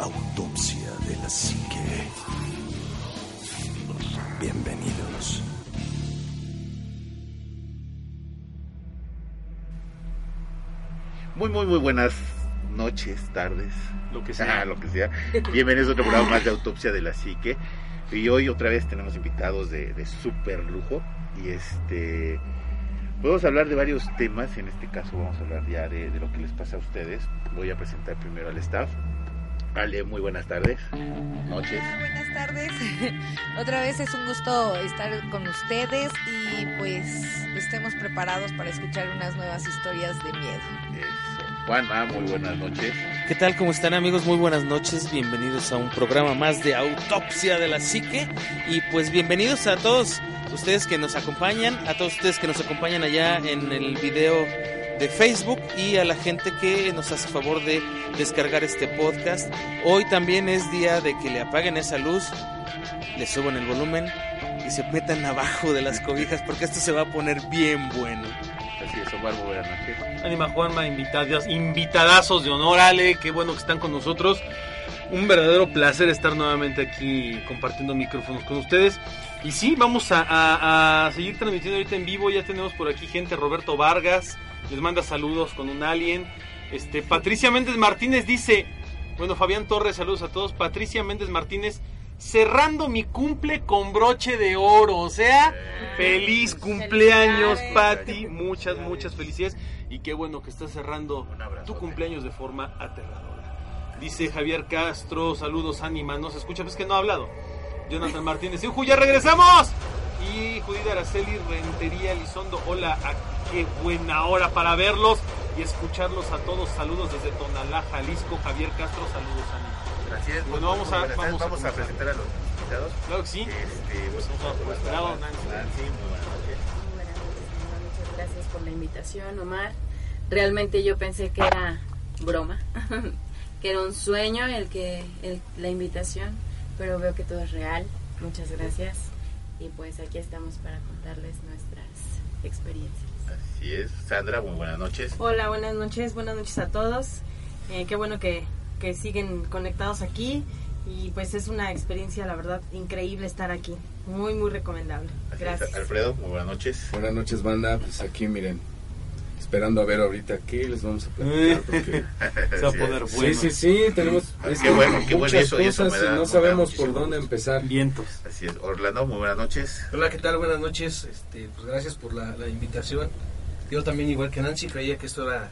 Autopsia de la Psique. Bienvenidos. Muy, muy, muy buenas noches, tardes. Lo que sea. Ah, lo que sea. Bienvenidos a otro programa más de Autopsia de la Psique. Y hoy otra vez tenemos invitados de, de súper lujo. Y este. Podemos hablar de varios temas. En este caso, vamos a hablar ya de, de lo que les pasa a ustedes. Voy a presentar primero al staff. Ale, muy buenas tardes. Noches. Hola, buenas tardes. Otra vez es un gusto estar con ustedes y pues estemos preparados para escuchar unas nuevas historias de miedo. Eso. Juanma, muy buenas noches. ¿Qué tal? ¿Cómo están amigos? Muy buenas noches. Bienvenidos a un programa más de Autopsia de la Psique. Y pues bienvenidos a todos ustedes que nos acompañan, a todos ustedes que nos acompañan allá en el video de Facebook y a la gente que nos hace favor de descargar este podcast. Hoy también es día de que le apaguen esa luz, le suban el volumen y se metan abajo de las cobijas porque esto se va a poner bien bueno. Así es, Omar, buenas noches. Anima Juanma, invitadas, invitadazos de honor, Ale, qué bueno que están con nosotros. Un verdadero placer estar nuevamente aquí compartiendo micrófonos con ustedes. Y sí, vamos a, a- a seguir transmitiendo ahorita en vivo. Ya tenemos por aquí gente, Roberto Vargas, les manda saludos con un alien. Este, Patricia Méndez Martínez dice, bueno, Fabián Torres, saludos a todos. Patricia Méndez Martínez, cerrando mi cumple con broche de oro. O sea, feliz cumpleaños. Pati. Muchas, muchas felicidades. Y qué bueno que estás cerrando tu cumpleaños de forma aterradora. Dice Javier Castro, saludos, ánima. No se escucha, pues que no ha hablado. Jonathan Martínez, ¡Ujú, ya regresamos! Y Judith Araceli Rentería Elizondo, hola, a qué buena hora para verlos y escucharlos a todos. Saludos desde Tonalá, Jalisco. Javier Castro, saludos, ánima. Gracias. Bueno, vamos a- tardes. vamos a vamos a presentar a los invitados. Claro que sí. Este, pues, a-. Nancy. Nancy, muy buenas noches. Buenas noches, Omar. muchas gracias por la invitación, Omar. Realmente yo pensé que era broma, que era un sueño el que el- la invitación, pero veo que todo es real. Muchas gracias. Y pues aquí estamos para contarles nuestras experiencias. Así es. Sandra, muy buenas noches. Hola, buenas noches, buenas noches a todos. Eh, qué bueno que, que siguen conectados aquí y pues es una experiencia, la verdad, increíble estar aquí. Muy, muy recomendable. Así es. Gracias. Alfredo, muy buenas noches. Buenas noches, banda. Pues aquí, miren, esperando a ver ahorita qué les vamos a platicar. Porque... Se va a poner bueno. Sí, sí, sí, tenemos Ah, es que bueno, qué bueno, muchas eso- eso cosas me da- y no sabemos por dónde gusto. empezar. Vientos. Así es. Orlando, muy buenas noches. Hola, ¿qué tal? Buenas noches. Este, pues gracias por la, la invitación. Yo también, igual que Nancy, creía que esto era,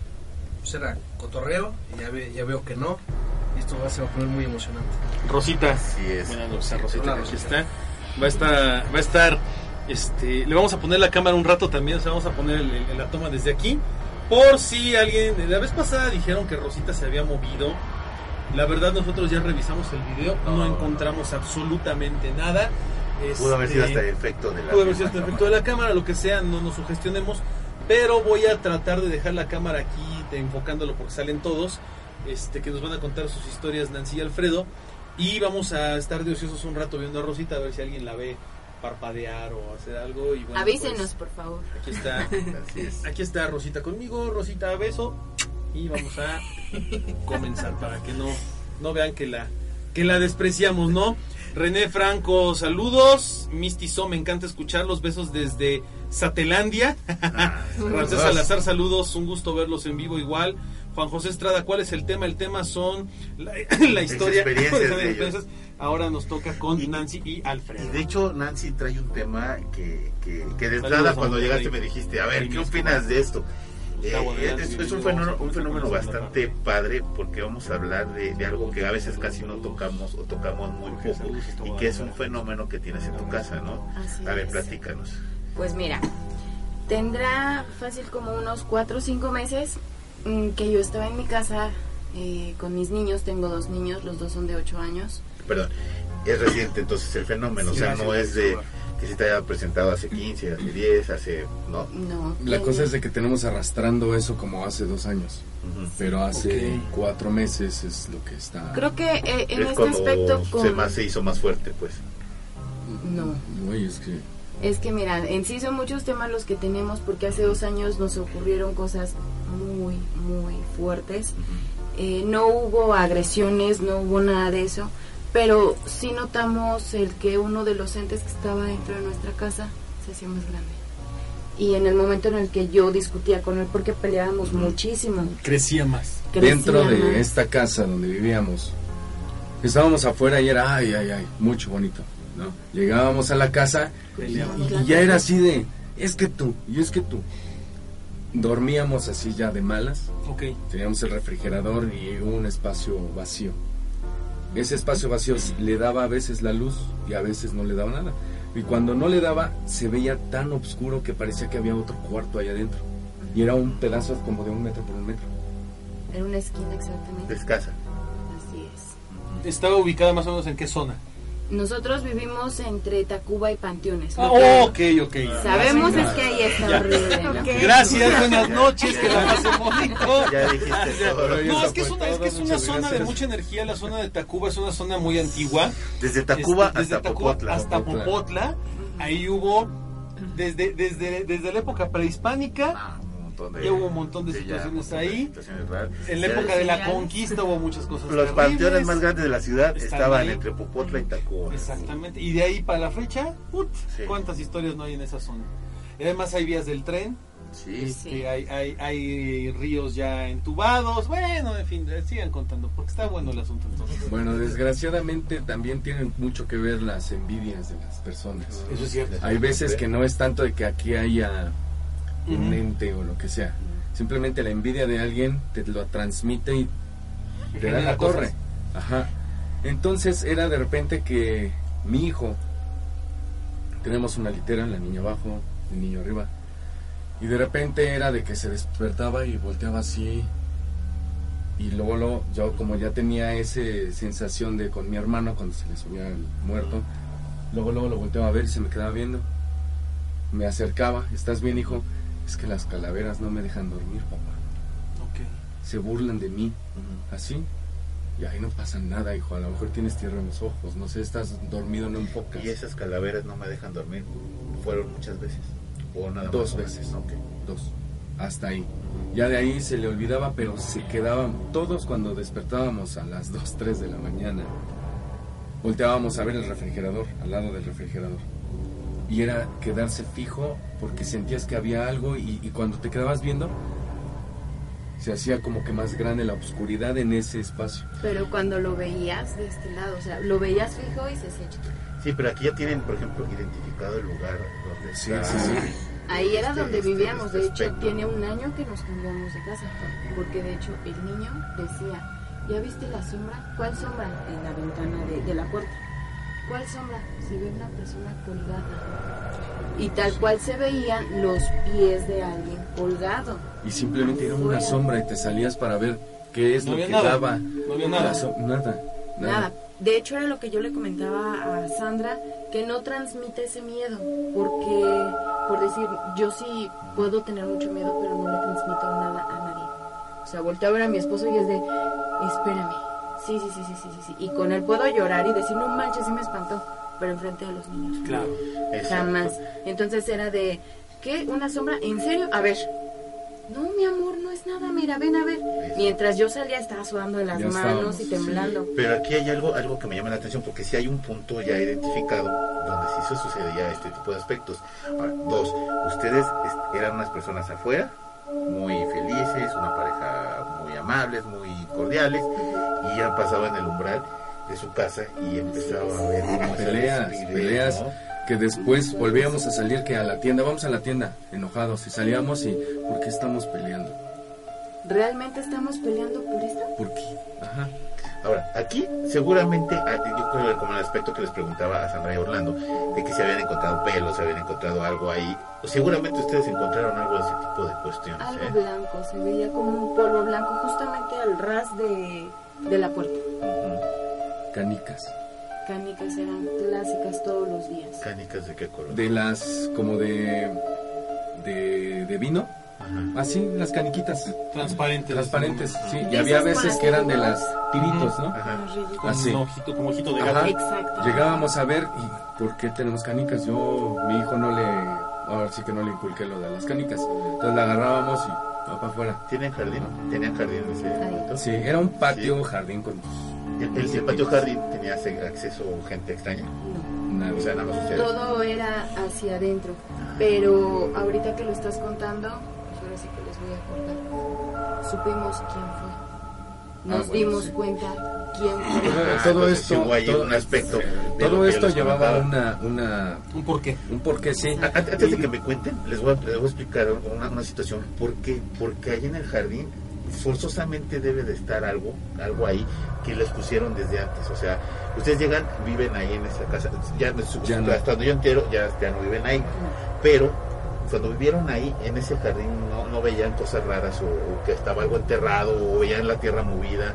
pues era cotorreo y ya, ve- ya veo que no. Y esto va, se va a poner muy emocionante. Rosita. Así es. Buenas noches Rosita, Hola, aquí Rosita. está. Va a estar, va a estar, este, le vamos a poner la cámara un rato también, o sea, vamos a poner el- el- la toma desde aquí, por si alguien, la vez pasada dijeron que Rosita se había movido, la verdad nosotros ya revisamos el video, no, encontramos absolutamente nada. Pudo haber sido Este, hasta el efecto de la. pudo haber sido hasta el efecto de la cámara, lo que sea, no nos sugestionemos, pero voy a tratar de dejar la cámara aquí de- enfocándolo porque salen todos, este, que nos van a contar sus historias Nancy y Alfredo, y vamos a estar de ociosos un rato viendo a Rosita a ver si alguien la ve parpadear o hacer algo. Y bueno, Avísenos, pues, por favor. aquí está, Así es. aquí está Rosita conmigo, Rosita beso, y vamos a comenzar para que no, no vean que la, que la despreciamos, ¿no? René Franco, saludos. Misty So, me encanta escucharlos. Besos desde Satelandia. Francés Salazar, saludos. Un gusto verlos en vivo igual. Juan José Estrada, ¿cuál es el tema? El tema son la, la historia. experiencias de ellos. Ahora nos toca con Y- Nancy y Alfredo. Y de hecho, Nancy trae un tema que, que, que de entrada cuando llegaste me dijiste, a ver, ¿qué opinas de esto? Eh, es, es un fenómeno, un fenómeno bastante padre porque vamos a hablar de, de algo que a veces casi no tocamos o tocamos muy poco y que es un fenómeno que tienes en tu casa, ¿no? Así A ver, es. platícanos. Pues mira, tendrá fácil como unos 4 o 5 meses mm, que yo estaba en mi casa eh, con mis niños. Tengo dos niños, los dos son de 8 años. Perdón, es reciente entonces el fenómeno, o sea, no es de que se te haya presentado hace 15, hace 10, hace... No. No. La cosa es de que tenemos arrastrando eso como hace dos años, pero hace cuatro meses es lo que está... Creo que eh, en es este aspecto se, con... más, se hizo más fuerte, pues. No. Es que... Es que mira, en sí son muchos temas los que tenemos porque hace dos años nos ocurrieron cosas muy, muy fuertes. Eh, no hubo agresiones, no hubo nada de eso, pero sí notamos el que uno de los entes que estaba dentro de nuestra casa se hacía más grande. Y en el momento en el que yo discutía con él, porque peleábamos muchísimo, Crecía más. crecía Dentro de más. esta casa donde vivíamos, estábamos afuera y era, ay, ay, ay, mucho bonito. ¿no? Llegábamos a la casa y, y ya era así de, es que tú, y es que tú. Dormíamos así ya de malas, Ok. teníamos el refrigerador y un espacio vacío. Ese espacio vacío le daba a veces la luz y a veces no le daba nada. Y cuando no le daba, se veía tan oscuro que parecía que había otro cuarto allá adentro. Y era un pedazo como de un metro por un metro. En una esquina exactamente. Descasa. Así es. ¿Estaba ubicada más o menos en qué zona? Nosotros vivimos entre Tacuba y Panteones. Ah, ok, ok. Sabemos Ya, es que ahí está horrible. ¿no? Gracias, buenas noches, que la pasen bonito. Ya dijiste todo. No, es que es una, es, que es Todo, una muchas zona de mucha energía. La zona de Tacuba es una zona muy antigua. Desde Tacuba Este, desde hasta Popotla. hasta Popotla. Popotla. Ahí hubo, desde, desde, desde la época prehispánica, Ah, montón de- Ya hubo un montón de sí, ya, situaciones un montón de ahí. situaciones en la Ya, época de la Sí, conquista hubo muchas cosas Los terribles. panteones más grandes de la ciudad Están estaban ahí. entre Popotla y Tacuba. Exactamente. Y de ahí para la fecha, put, Sí. ¿cuántas historias no hay en esa zona? Y además hay vías del tren, Sí. Sí. que hay, hay, hay ríos ya entubados. Bueno, en fin, sigan contando, porque está bueno el asunto entonces. Bueno, desgraciadamente también tienen mucho que ver las envidias de las personas. Eso es cierto. Hay veces que no es tanto de que aquí haya un ente o lo que sea. Simplemente la envidia de alguien te lo transmite y te da la torre. Ajá. Entonces era de repente que mi hijo, tenemos una litera, la niña abajo, el niño arriba, y de repente era de que se despertaba y volteaba así. Y luego, luego, yo como ya tenía esa sensación de con mi hermano cuando se le subía el muerto, luego luego lo volteaba a ver y se me quedaba viendo. Me acercaba, ¿estás bien hijo? Es que las calaveras no me dejan dormir, papá. Ok. Se burlan de mí, así. Y ahí no pasa nada, hijo. A lo mejor tienes tierra en los ojos, no sé, estás dormido, no enfocas. Y esas calaveras no me dejan dormir. Fueron muchas veces. O nada Dos más. veces. Ok. Dos. Hasta ahí. Ya de ahí se le olvidaba, pero se quedaban todos cuando despertábamos a las 2, 3 de la mañana. Volteábamos a ver el refrigerador, al lado del refrigerador. Y era quedarse fijo porque sentías que había algo y, y cuando te quedabas viendo, se hacía como que más grande la oscuridad en ese espacio. Pero cuando lo veías de este lado, o sea, lo veías fijo y se hacía chiquito. Sí, pero aquí ya tienen, por ejemplo, identificado el lugar donde Sí, está. sí, sí. Ahí era este- donde este- vivíamos, este de hecho aspecto. tiene un año que nos cambiamos de casa, porque de hecho el niño decía, ¿ya viste la sombra? ¿Cuál sombra? En la ventana de, de la puerta. ¿Cuál sombra? Se ve una persona colgada. Y tal cual se veían los pies de alguien colgado. Y simplemente era una sombra y te salías para ver qué es No lo que nada. daba. No había nada. so- nada. Nada. De hecho era lo que yo le comentaba a Sandra, que no transmite ese miedo, porque, por decir, yo sí puedo tener mucho miedo, pero no le transmito nada a nadie. O sea, volteo a ver a mi esposo y es de, espérame, sí, sí, sí, sí, sí, sí. Y con él puedo llorar y decir, no manches, sí me espantó, pero enfrente de los niños. Claro. Exacto. Jamás. Entonces era de, ¿qué? ¿Una sombra? ¿En serio? A ver. No, mi amor, no es nada, mira, ven a ver. Mientras yo salía estaba sudando de las Ya manos estábamos, y temblando. Pero aquí hay algo, algo que me llama la atención, porque sí hay un punto ya identificado donde sí se sucedía este tipo de aspectos. Ahora, dos, ustedes eran unas personas afuera, muy felices, una pareja muy amables, muy cordiales, han pasado en el umbral de su casa y empezaba a ver Peleas, peleas. ¿no? Que después volvíamos a salir que a la tienda, vamos a la tienda, enojados, y salíamos y, ¿por qué estamos peleando? ¿Realmente estamos peleando por esto? ¿Por qué? Ajá. Ahora, aquí seguramente, ah, yo creo que como el aspecto que les preguntaba a Sandra y Orlando, de que se habían encontrado pelos, se habían encontrado algo ahí, seguramente ustedes encontraron algo de ese tipo de cuestiones. Algo ¿eh? blanco, se veía como un polvo blanco justamente al ras de, de la puerta. Canicas. Canicas eran clásicas todos los días. ¿Canicas de qué color? De las, como de, de, de vino. Así, las caniquitas. Transparentes. Transparentes, sí. Y había veces las que eran de las tiritos, ¿no? Ajá. Así. un ojito, como ojito de gato. Exacto. Llegábamos a ver, ¿y por qué tenemos canicas? Yo, mi hijo no le, ahora sí que no le inculqué lo de las canicas. Entonces la agarrábamos y va para afuera. ¿Tienen jardín? ¿Tenían jardín en ese momento? Sí, era un patio, Sí. jardín con El, el, el patio jardín tenía acceso gente extraña. nadie. O sea, nada más ustedes. Todo era hacia adentro. Pero ahorita que lo estás contando, pues ahora sí que les voy a contar. Supimos quién fue. Nos Ah, bueno, dimos sí. cuenta quién Todo, fue. Ah, todo esto, todo, un aspecto todo esto llevaba una, una, ¿Un por qué? un porqué, sí. A- a- Antes de que me cuenten, les voy a, les voy a explicar una, una situación. ¿Por qué? Porque ahí en el jardín forzosamente debe de estar algo, algo ahí que les pusieron desde antes. O sea, ustedes llegan, viven ahí en esa casa, ya, Ya no. hasta donde yo entero, ya, ya no viven ahí. Pero cuando vivieron ahí, en ese jardín, no, no veían cosas raras o, que estaba algo enterrado o veían la tierra movida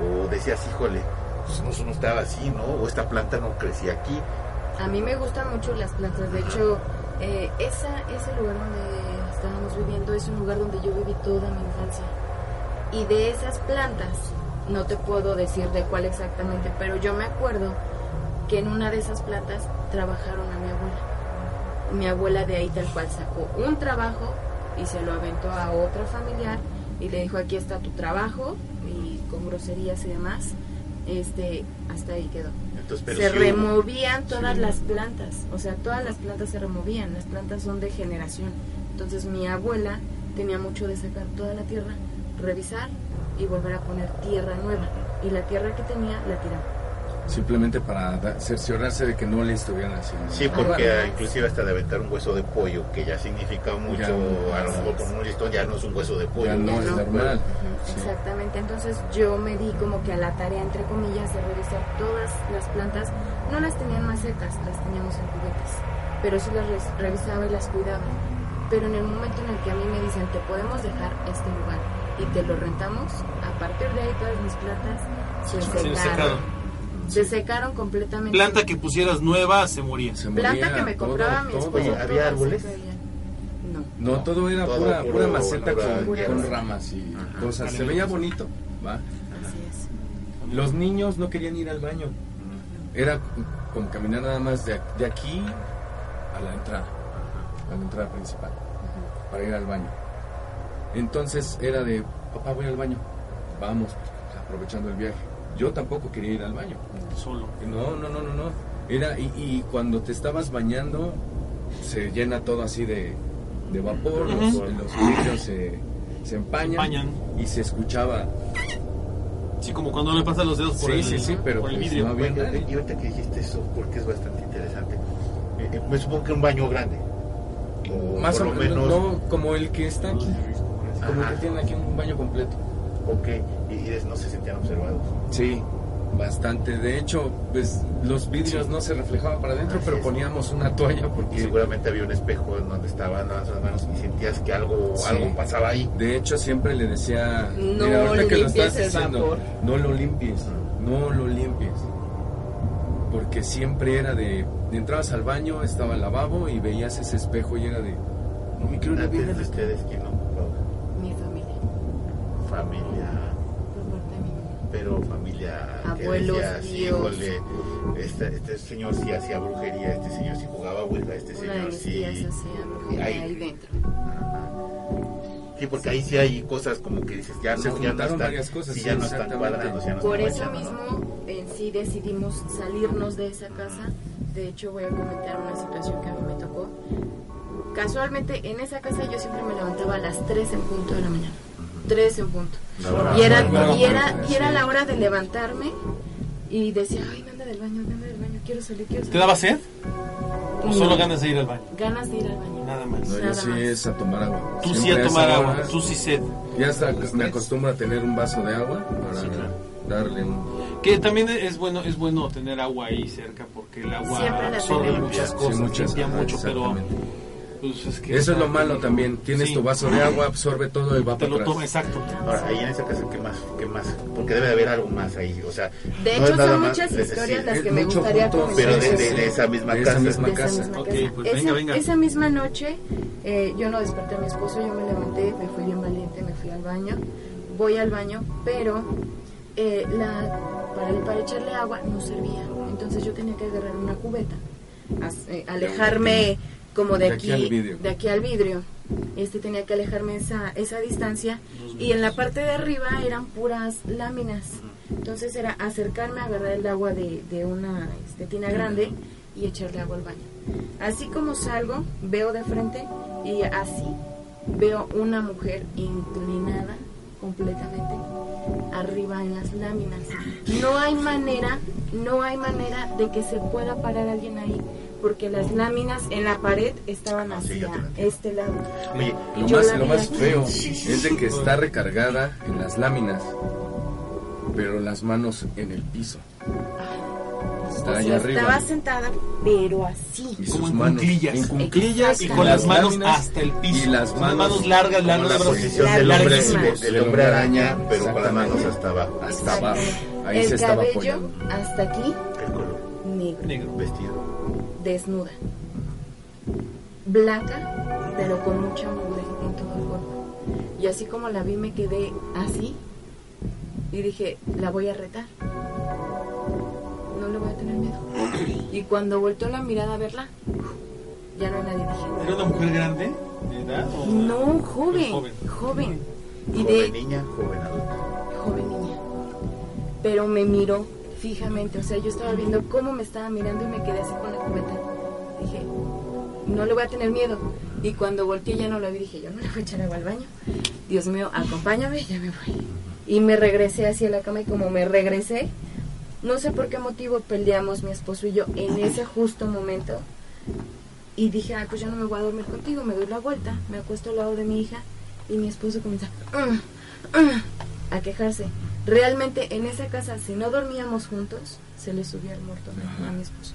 o decías, híjole, pues no, no estaba así, ¿no? O esta planta no crecía aquí. A mí me gustan mucho las plantas. De hecho, eh, esa, ese lugar donde estábamos viviendo es un lugar donde yo viví toda mi infancia. Y de esas plantas, no te puedo decir de cuál exactamente, pero yo me acuerdo que en una de esas plantas trabajaron a mi abuela. Mi abuela de ahí tal cual sacó un trabajo y se lo aventó a otra familiar y le dijo aquí está tu trabajo y con groserías y demás. Este, hasta ahí quedó Entonces, pero se sí removían todas Sí. las plantas, o sea, todas las plantas se removían, las plantas son de generación. Entonces mi abuela tenía mucho de sacar toda la tierra, revisar y volver a poner tierra nueva. Y la tierra que tenía la tiraba. Simplemente para cerciorarse de que no le estuvieran haciendo. Sí, nada. porque ah, inclusive hasta de aventar un hueso de pollo, que ya significa mucho, Ya, a lo mejor con un listón ya no es un hueso de pollo. Ya no es no. normal. Sí. Exactamente, entonces yo me di como que a la tarea, entre comillas, de revisar todas las plantas. No las tenían macetas, las teníamos en cubetas, pero sí las revisaba y las cuidaba. Pero en el momento en el que a mí me dicen, te podemos dejar este lugar y te lo rentamos, a partir de ahí todas mis plantas se Se secaron. Se secaron completamente. Planta que pusieras nueva se moría. Se Planta moría que me todo, compraba mi esposo. Oye, ¿había árboles? No. No, todo era Todo pura, puro pura maceta pura con, con ramas y Ajá. cosas. Se veía bonito, ¿va? Así es. Los niños no querían ir al baño. Era como caminar nada más de, de aquí a la entrada, a la entrada principal, para ir al baño. Entonces era de, papá, voy al baño. Vamos, pues, aprovechando el viaje. Yo tampoco quería ir al baño. Solo. No, no, no, no, no. Era, y, y cuando te estabas bañando, se llena todo así de, de vapor, los, vidrios se, se empañan, Empañan. y se escuchaba. Sí, como cuando le pasan los dedos por Sí, el, sí, sí, pero por el pues vidrio. no nadie. y ahorita que dijiste eso, porque es bastante interesante. Eh, eh, me supongo que un baño grande. O Más por o lo menos, menos. no como el que está aquí, como Ajá. que tiene aquí un baño completo. Ok, y, y no se sentían observados. Sí, bastante. De hecho, pues los vidrios no se reflejaban para adentro, pero poníamos una toalla Y porque seguramente había un espejo en donde estaban las manos y sentías que algo, Sí. algo pasaba ahí. de hecho siempre le decía, No mira, ahorita que lo limpies estás diciendo, no lo limpies, no lo limpies. Porque siempre era de, entrabas al baño, estaba el lavabo y veías ese espejo y era de, no me quiero ir a Antes ver de el espejo". ustedes, ¿quién Abuelos, decías, tíos. híjole, este, este señor sí hacía brujería, este señor sí jugaba ouija, este Una señor sí... hacía brujería Ahí. ahí dentro. Sí, porque ahí sí hay cosas como que dices, ya no, ya no están, varias cosas, sí, sí, ya no están cuadrando, ya no Por están eso mismo en sí decidimos salirnos de esa casa. De hecho voy a comentar una situación que a mí me tocó. Casualmente en esa casa yo siempre me levantaba a las 3 en punto de la mañana. 3 en punto. Y era, y era, y era la hora de levantarme y decía, ay, me anda del baño, me anda del baño, quiero salir, quiero salir. ¿Te daba sed? ¿O No. solo ganas de ir al baño? Ganas de ir al baño. Nada más. No, yo Nada sí más. es a tomar agua. Tú sí Siempre a esa tomar hora, agua, tú sí sed. Ya hasta me acostumbro a tener un vaso de agua para Sí, claro. darle un... Que también es bueno es bueno tener agua ahí cerca porque el agua absorbe muchas Sí, cosas, muchas, limpia ajá, mucho, pero. Pues, es que Eso es lo malo también. Tienes Sí. tu vaso de agua, absorbe todo y va Te para lo atrás. toma, exacto. Ahora, ahí en esa casa, ¿qué más? ¿Qué más? Porque debe de haber algo más ahí, o sea... De no hecho son más, muchas historias las que me gustaría comentar. Pero de, esa misma de esa casa. misma de esa casa. misma Ok, casa. pues esa, venga, venga. esa misma noche eh, yo no desperté a mi esposo, yo me levanté, me fui bien valiente, me fui al baño, voy al baño, pero eh, la, para, para echarle agua no servía, entonces yo tenía que agarrar una cubeta, as- eh, alejarme como de De aquí aquí, al vidrio. de aquí al vidrio este tenía que alejarme esa, esa distancia y en la parte de arriba eran puras láminas. Entonces era acercarme a agarrar el agua de, de una este, tina grande y echarle agua al baño. Así como salgo, veo de frente y así veo una mujer inclinada completamente arriba en las láminas. No hay manera, no hay manera de que se pueda parar alguien ahí, porque las láminas en la pared estaban Ah, hacia este lado. Oye, Lo más, la lo más feo es de que está recargada en las láminas, pero las manos en el piso. Está O allá sea, arriba. estaba sentada, pero así. Y Como sus en manos cuclillas. en cuclillas Y con las manos hasta el piso. y las Con manos, largas, como largas, la largas. posición del hombre, del hombre araña, pero con las manos hasta abajo. hasta abajo. Ahí el se estaba cabello apoyando. hasta aquí, El color, negro, Negro. vestido. Desnuda. Blanca, pero con mucha mugre en todo el cuerpo. Y así como la vi, me quedé así. Y dije, la voy a retar. No le voy a tener miedo. Y cuando volteó la mirada a verla, ya no nadie. Dije, ¿Era una mujer grande de edad? o- no, joven, Joven. joven. Y Joven de, niña, joven adulta. joven niña. Pero me miró fijamente, o sea, yo estaba viendo cómo me estaba mirando y me quedé así con la cubeta. Dije, no le voy a tener miedo. Y cuando volteé ya no la vi, dije, yo no le voy a echar agua al baño. Dios mío, acompáñame, ya me voy. Y me regresé hacia la cama y como me regresé, no sé por qué motivo peleamos mi esposo y yo en ese justo momento. Y dije, ah, pues ya no me voy a dormir contigo, me doy la vuelta, me acuesto al lado de mi hija y mi esposo comienza "Mm, mm", a quejarse. Realmente en esa casa, si no dormíamos juntos, se le subía el muerto a mi esposo.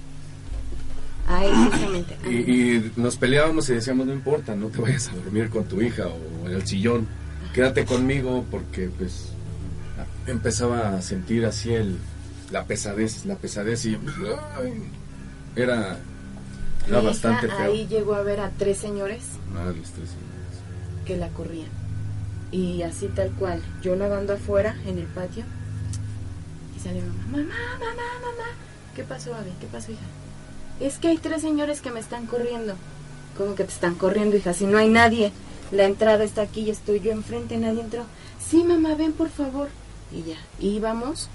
A él justamente. a mí. Y, y nos peleábamos y decíamos, no importa, no te vayas a dormir con tu hija o en el sillón, quédate conmigo porque pues empezaba a sentir así el, la pesadez, la pesadez y ay, era, era bastante feo. ahí llegó a ver a tres señores Ah, los tres señores. que la corrían. Y así tal cual, yo lavando afuera en el patio y sale mamá, mamá, mamá, mamá. ¿Qué pasó, Abby? ¿Qué pasó, hija? Es que hay tres señores que me están corriendo. ¿Cómo que te están corriendo, hija? Si no hay nadie. La entrada está aquí y estoy yo enfrente, nadie entró. Sí, mamá, ven por favor. Y ya, íbamos.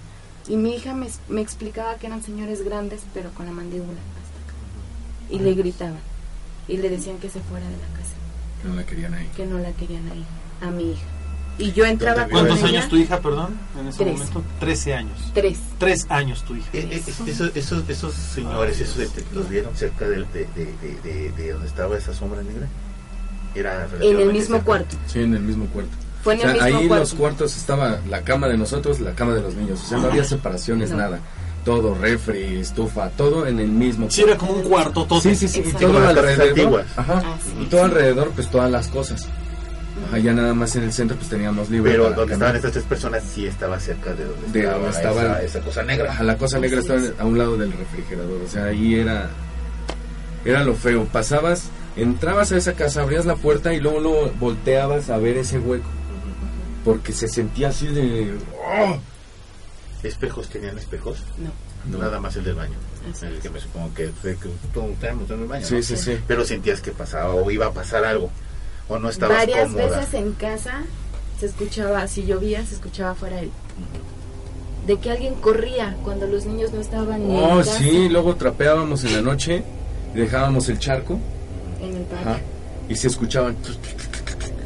Y mi hija me, me explicaba que eran señores grandes, pero con la mandíbula hasta acá. Y le gritaban. Y le decían que se fuera de la casa Que no la querían ahí. que no la querían ahí, a mi hija. Y yo entraba con ¿Cuántos ella, años tu hija, perdón? En ese Tres. momento. Trece años. Tres. Tres años tu hija. Eh, eh, esos, esos, esos señores, esos los vieron cerca de, de, de, de, de donde estaba esa sombra negra. Era En el mismo cerca. cuarto. Sí, en el mismo cuarto. Fue en O sea, el mismo ahí en los cuartos estaba la cama de nosotros, la cama de los niños. O sea, no había separaciones, No. nada. Todo, refri, estufa, todo en el mismo Sí, era como un cuarto todo. Sí, sí, sí. Y todo alrededor. antiguas. Ajá. Ah, sí. Y todo alrededor, pues todas las cosas. Ya nada más en el centro, pues teníamos libre. Pero donde caminar. estaban estas tres personas sí estaba cerca de donde De estaba, donde estaba esa, el- esa cosa negra. Ajá, la cosa negra estaba es. a un lado del refrigerador. O sea, ahí era. Era lo feo. Pasabas, entrabas a esa casa, abrías la puerta y luego, luego volteabas a ver ese hueco. Porque se sentía así de. ¡oh! ¿Espejos tenían espejos? No. No. Nada más el del baño. Así el que me supongo que fue que en el baño. Sí, ¿no? sí, sí. Pero sentías que pasaba o iba a pasar algo. O no estabas Varias cómoda. veces en casa se escuchaba, si llovía, se escuchaba fuera él. De que alguien corría cuando los niños no estaban Oh, en casa, sí, luego trapeábamos en la noche, y dejábamos el charco. en el. Ajá. Y se escuchaban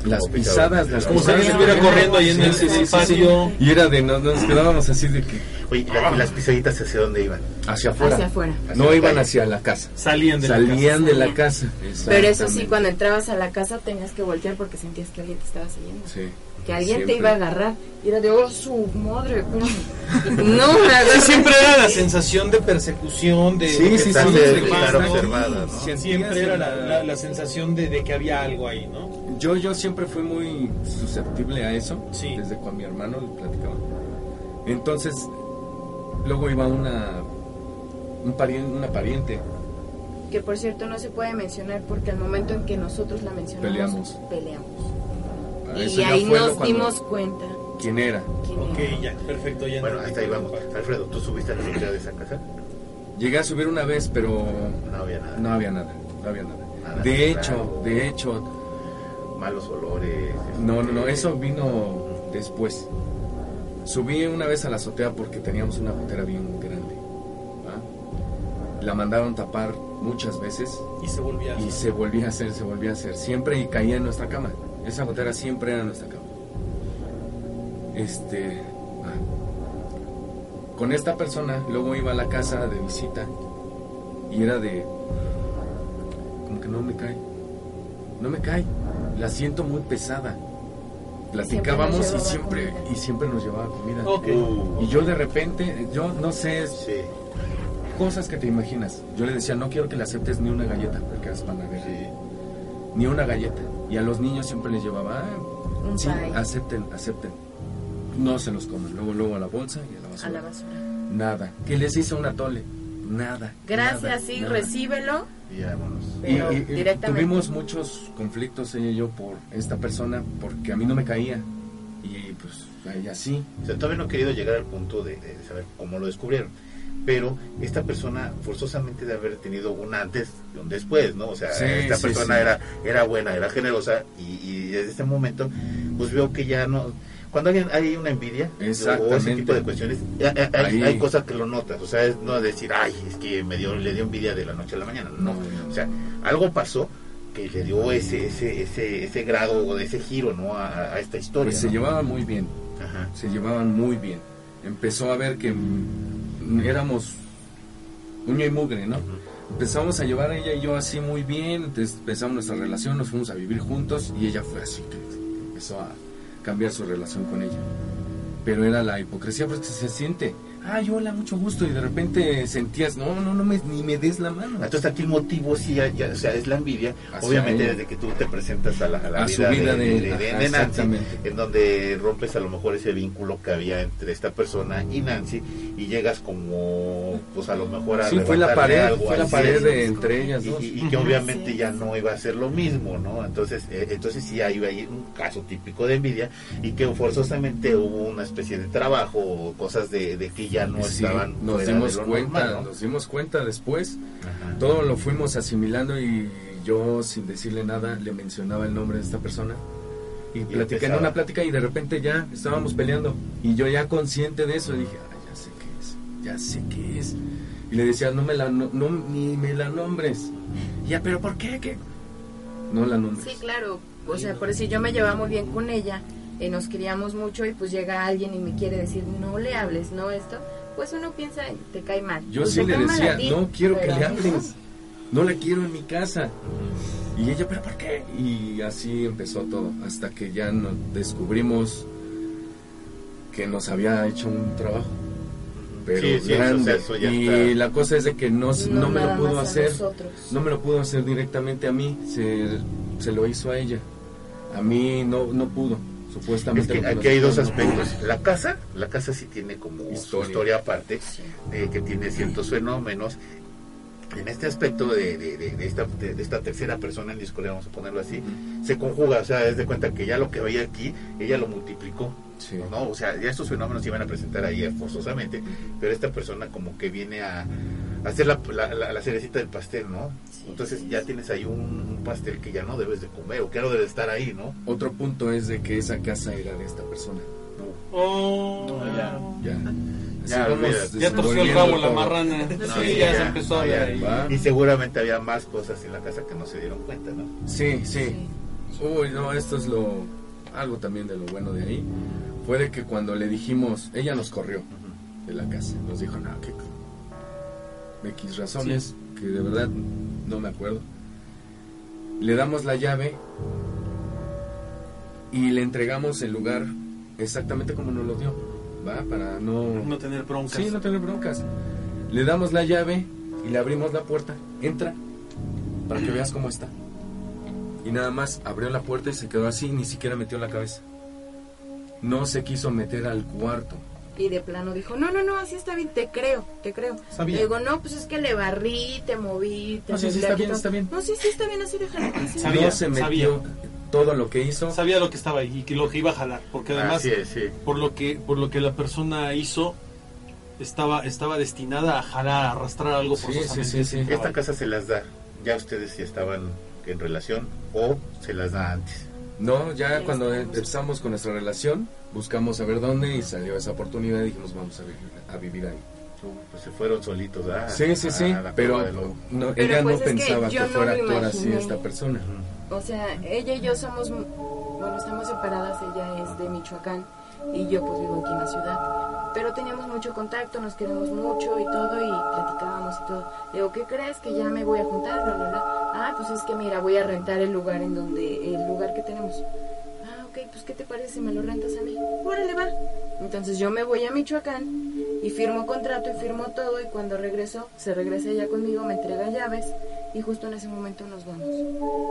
las pisadas, pisadas. las Como si pisadas. alguien estuviera corriendo ahí en el, Sí, patio. Y era de, nos, nos quedábamos así de que Oye, ¿y la- y las pisaditas hacia dónde iban? hacia afuera. Hacia afuera. Hacia No la iban hacia la casa. Salían de la Salían casa. de la casa. Pero eso sí, cuando entrabas a la casa tenías que voltear porque sentías que alguien te estaba siguiendo. Sí. Que alguien Siempre. te iba a agarrar. Y era de, oh, su madre, no me siempre era la sensación de persecución, de, Sí, sí, sí, estar observada, Siempre era la, la- la- la sensación de, de que había algo ahí, ¿no? Yo, yo siempre fui muy susceptible a eso, Sí. desde cuando mi hermano le platicaba. Entonces, luego iba una, un pariente, una pariente, Que por cierto no se puede mencionar porque al momento en que nosotros la mencionamos, Peleamos. peleamos. a Y ahí nos dimos cuenta. quién era. quién Ok, era. ya, perfecto. Ya Bueno, no- hasta ahí vamos. Alfredo, ¿tú subiste a la azotea de esa casa? Llegué a subir una vez, pero No había nada. no había nada, no había nada. Nada De raro. hecho, de hecho, malos olores. No, no, este, no, eso vino después. Subí una vez a la azotea porque teníamos una gotera bien grande. ¿va? La mandaron tapar muchas veces Y se volvía. y se volvía a hacer, se volvía a hacer. Siempre y caía en nuestra cama. Esa gotera siempre era en nuestra cama. Este. ah. Con esta persona, luego iba a la casa de visita y era de. Como que no me cae. No me cae. La siento muy pesada. Platicábamos y siempre, y siempre nos llevaba comida. Ok. Uh, Y yo de repente, yo no sé, sí, cosas que te imaginas. Yo le decía, no quiero que le aceptes ni una galleta, porque a sí. Ni una galleta. Y a los niños siempre les llevaba, ah, Un sí, pie. acepten, acepten. No se los comen. Luego, luego a la bolsa y a la A basura. la basura. Nada. Que les hice una tole. Nada. Gracias, nada, sí, nada. recíbelo. Y ya, vámonos. Y, Pero y- y directamente. tuvimos muchos conflictos ella y yo por esta persona, porque a mí no me caía. Y pues ella sí. O sea, todavía no he querido llegar al punto de, de saber cómo lo descubrieron. Pero esta persona forzosamente de haber tenido un antes y un después, ¿no? O sea, Sí, esta sí, persona sí. Era, era buena, era generosa y, y desde este momento pues veo que ya no... Cuando alguien hay una envidia o ese tipo de cuestiones, hay, hay cosas que lo notas. O sea, es no decir, ay, es que me dio, le dio envidia de la noche a la mañana. No, o sea, algo pasó que le dio ese ese ese, ese grado o ese giro, ¿no? A, a esta historia. Pues se ¿no? llevaban muy bien. Ajá. se llevaban muy bien. Empezó a ver que mm, éramos uña y mugre, ¿no? Empezamos a llevar ella y yo así muy bien, entonces empezamos nuestra relación, nos fuimos a vivir juntos y ella fue así que empezó a cambiar su relación con ella. Pero era la hipocresía porque se siente, ay, hola, mucho gusto y de repente sentías, no, no, no me, ni me des la mano. Entonces aquí el motivo sí, ya, ya, o sea, es la envidia, Hacia obviamente ella. desde que tú te presentas a la, a la A su vida, vida de, de- de- de- ajá, de Nancy, en donde rompes a lo mejor ese vínculo que había entre esta persona y Nancy y llegas como, pues a lo mejor a Sí, fue la pared, algo fue la pared de entre ellas y, dos. y- y que obviamente Sí, ya no iba a ser lo mismo, ¿no? Entonces, eh, entonces sí hay ahí un caso típico de envidia y que forzosamente hubo una especie de trabajo cosas de, de que ya no Sí, estaban nos fuera dimos de lo cuenta, normal, ¿no? nos dimos cuenta después Ajá. todo lo fuimos asimilando y yo sin decirle nada le mencionaba el nombre de esta persona y, platicé en una plática y de repente ya estábamos peleando y yo ya consciente de eso dije "Ah, ya sé qué es ya sé qué es y le decía no me la no, no- ni me la nombres ya pero por qué ¿Qué? no la nombres Sí, claro. O sea, por decir, yo me llevaba muy bien con ella, eh, nos queríamos mucho y pues llega alguien y me quiere decir, no le hables, no esto, pues uno piensa, te cae mal. yo Pues sí le decía ti, no quiero que le hables no la quiero en mi casa y ella pero por qué y así empezó todo hasta que ya nos descubrimos que nos había hecho un trabajo pero Sí, sí, eso, grande. o sea, eso ya y está. la cosa es de que no, No no, me lo pudo hacer nosotros. no me lo pudo hacer directamente a mí se, se lo hizo a ella a mí no no pudo Es supuestamente que aquí hay dos aspectos. La casa, la casa sí tiene como su Historia. historia aparte, de que tiene ciertos fenómenos. En este aspecto de, de- de- de esta, de, de esta tercera persona en discordia, vamos a ponerlo así, se conjuga, o sea, es de cuenta que ya lo que veía aquí, ella lo multiplicó. Sí. ¿no? O sea, ya estos fenómenos se iban a presentar ahí forzosamente, pero esta persona como que viene a, a hacer la, la, la- la cerecita del pastel, ¿no? Sí, Entonces sí, ya sí. tienes ahí un, un pastel que ya no debes de comer o que no debe estar ahí, ¿no? otro punto es de que esa casa era de esta persona Oh, No, ya. ya Así Ya, vamos olvídate. Ya torció el rabo la marrana. No, sí, ya, ya, se empezó a ver ahí. Va. Y seguramente había más cosas en la casa que no se dieron cuenta, ¿no? Sí, sí. Sí. Uy, no, esto es lo. Algo también de lo bueno de ahí. Fue de que cuando le dijimos. Ella nos corrió de la casa. Nos dijo, no, que. X razones que de verdad no me acuerdo. Le damos la llave. Y le entregamos el lugar exactamente como nos lo dio. ¿Va? Para no. No tener broncas. Sí, no tener broncas. Le damos la llave y le abrimos la puerta. Entra para que veas cómo está. Y nada más abrió la puerta y se quedó así, ni siquiera metió la cabeza. No se quiso meter al cuarto. Y de plano dijo, no, no, no, así está bien, te creo, te creo. Sabía. Le digo, no, pues es que le barrí, te moví, te No, sí, sí, está bien, todo". está bien. No, sí, sí, está bien, así déjalo. así Sabía, no se metió sabía. todo lo que hizo. Sabía lo que estaba ahí y que lo que iba a jalar. Porque además, Así es, sí. por lo que por lo que la persona hizo, estaba estaba destinada a jalar, a arrastrar algo Sí, forzosamente. sí, sí, sí. Esta casa se las da, ya ustedes si estaban en relación o se las da antes. No, ya cuando empezamos con nuestra relación, buscamos a ver dónde y salió esa oportunidad y dijimos vamos a vivir, a vivir ahí. Pues se fueron solitos, ¿verdad? Sí, sí, sí, A la pero no, Pero ella pues no es que pensaba que, no fuera a lo actuar así esta persona. O sea, ella y yo somos, bueno, estamos separadas, ella es de Michoacán y yo pues vivo aquí en la ciudad. Pero teníamos mucho contacto, nos queremos mucho y todo y platicábamos y todo. Le digo, ¿qué crees que ya me voy a juntar? Bla, bla, bla. Ah, pues es que mira, voy a rentar el lugar en donde, el lugar que tenemos. Ah, ok, pues ¿qué te parece si me lo rentas a mí? Órale, va. Entonces yo me voy a Michoacán y firmo contrato y firmo todo y cuando regreso, se regresa ella conmigo, me entrega llaves y justo en ese momento nos vamos.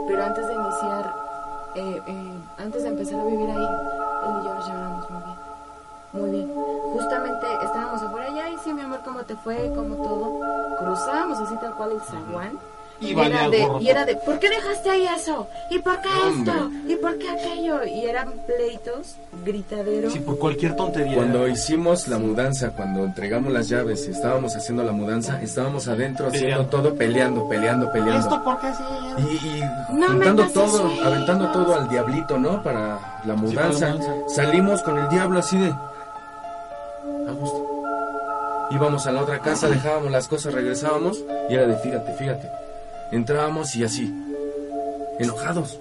Pero antes de iniciar, eh, eh, antes de empezar a vivir ahí, él y yo nos llevábamos bien. Muy bien. Justamente estábamos afuera y ay, sí, mi amor, ¿cómo te fue? ¿Cómo todo? Cruzábamos así tal cual el zaguán. Y Y, era de, y era de, ¿por qué dejaste ahí eso? ¿Y por qué Hombre. esto? ¿Y por qué aquello? Y eran pleitos, gritadero. Sí, por cualquier tontería. Cuando hicimos la mudanza, cuando entregamos las llaves y estábamos haciendo la mudanza, estábamos adentro haciendo todo, peleando, peleando, peleando. por qué sí? Y, y No juntando todo, esos aventando todo al diablito, ¿no? Para la mudanza. para la mudanza. Salimos con el diablo así de... A gusto. Íbamos a la otra casa, dejábamos las cosas, regresábamos y era de fíjate, fíjate. Entrábamos y así. Enojados.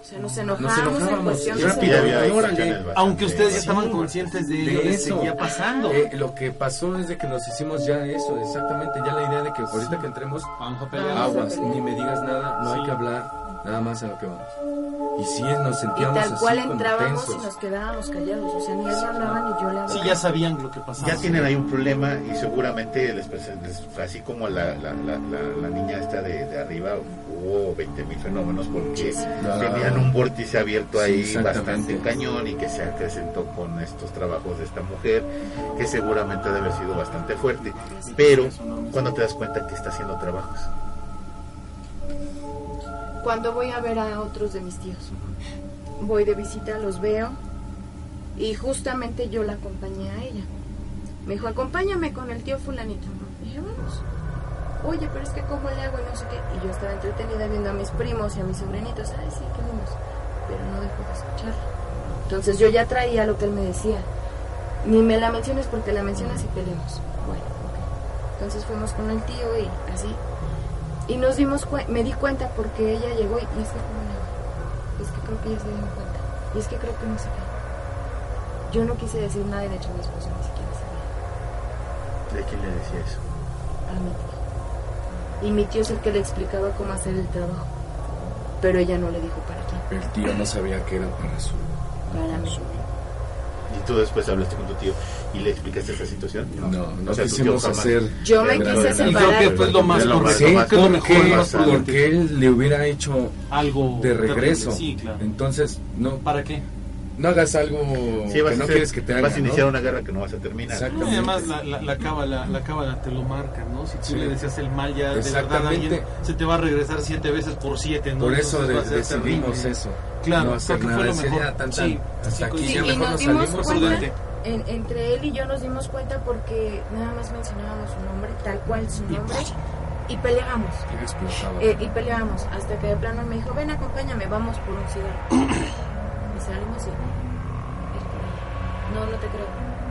O sea, nos Nos enojábamos, en enojábamos. de rápido, bastante- Aunque ustedes ya Sí. estaban conscientes de De eso. seguía pasando. Eh, lo que pasó es de que nos hicimos ya eso, exactamente, ya la idea de que ahorita que entremos, Vamos a Ah, pelear. aguas, pelear. ni me digas nada, no hay Sí. que hablar, nada más a lo que vamos. Y sí, nos Y sentíamos tal así cual como entrábamos tensos. y nos quedábamos callados. O sea, ni él me hablaba ni yo le hablaba. Sí, ya sabían lo que pasaba. Ya tienen ahí un problema y seguramente les, presen- les- así como la, la, la, la- la niña esta de, de arriba hubo 20 mil fenómenos porque Ah. tenían un vórtice abierto Sí, ahí bastante cañón y que se acrecentó con estos trabajos de esta mujer que seguramente debe haber sido bastante fuerte pero cuando te das cuenta que está haciendo trabajos Cuando voy a ver a otros de mis tíos, voy de visita, los veo y justamente yo la acompañé a ella. Me dijo, acompáñame con el tío fulanito. dije, vamos. Oye, pero es que cómo le hago y no sé qué. Y yo estaba entretenida viendo a mis primos y a mis sobrinitos. Ay, sí, qué lindos. Pero no dejo de escuchar. Entonces yo ya traía lo que él me decía. Ni me la menciones porque la mencionas y peleamos. Bueno, ok. Entonces fuimos con el tío y así. Y nos dimos me di cuenta porque ella llegó y, y es que cómo le hago? Es que creo que ella se dio cuenta. Y es que creo que no sé qué. Yo no quise decir nada y de hecho mi esposo ni siquiera sabía. ¿de quién le decía eso? A mi tío. Y mi tío es el que le explicaba cómo hacer el trabajo. Pero ella no le dijo para qué. El tío no sabía que era para su... Para mí. Y tú después hablaste con tu tío y le explicaste esa situación No, no O sea, tu tío quisimos hacer... Yo me quise Y creo separar. que fue lo más correcto. Sí, lo más- que es lo mejor, porque, porque él le hubiera hecho Algo de regreso. Sí, claro. Entonces, no, ¿Para qué? no hagas algo Sí, que a no quieres que te haga, vas a ¿no? iniciar una guerra que no vas a terminar Exacto. No, y además la, la, la cábala, la cábala te lo marca, ¿no? Si tú Sí. le decías el mal ya, de verdad Exactamente. alguien se te va a regresar siete veces por siete, ¿no? Por eso de- decidimos terrible. eso. Claro, no hacer creo que nada. fue lo Decir, mejor. "Ya, tan, tan, Sí, hasta aquí Sí, ya y mejor nos nos dimos salimos. cuenta, prudente. en- entre él y yo nos dimos cuenta porque nada más mencionábamos su nombre, tal cual su nombre, y peleábamos. Y. Eh, y peleábamos hasta que de plano me dijo, ven acompáñame, vamos por un cigarro. y salimos y... Es por ahí. No, no te creo.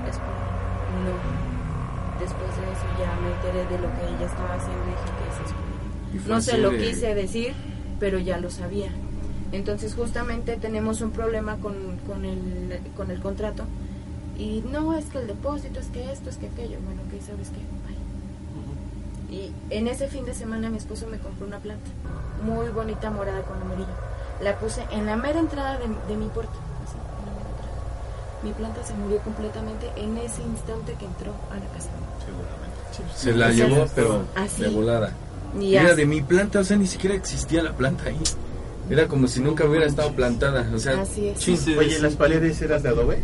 Es por ahí. No. Después de eso ya me enteré de lo que ella estaba haciendo y dije que eso es por ahí. Y fue No se lo quise decir, pero ya lo sabía. Entonces justamente tenemos un problema con, con, el, con el contrato. Y no, es que el depósito, es que esto, es que aquello. Bueno, ok, ¿sabes qué? Bye. Y en ese fin de semana mi esposo me compró una planta. Muy bonita, morada con amarillo. La puse en la mera entrada de, de mi puerta. así, en la mera entrada. Mi planta se murió completamente en ese instante que entró a la casa. seguramente Se la llevó, pero así. de volada. Y Y era así- de mi planta, o sea, ni siquiera existía la planta ahí. Era como si nunca hubiera estado plantada. O sea, Así es. Sí, Oye, ¿las paredes eran de adobe?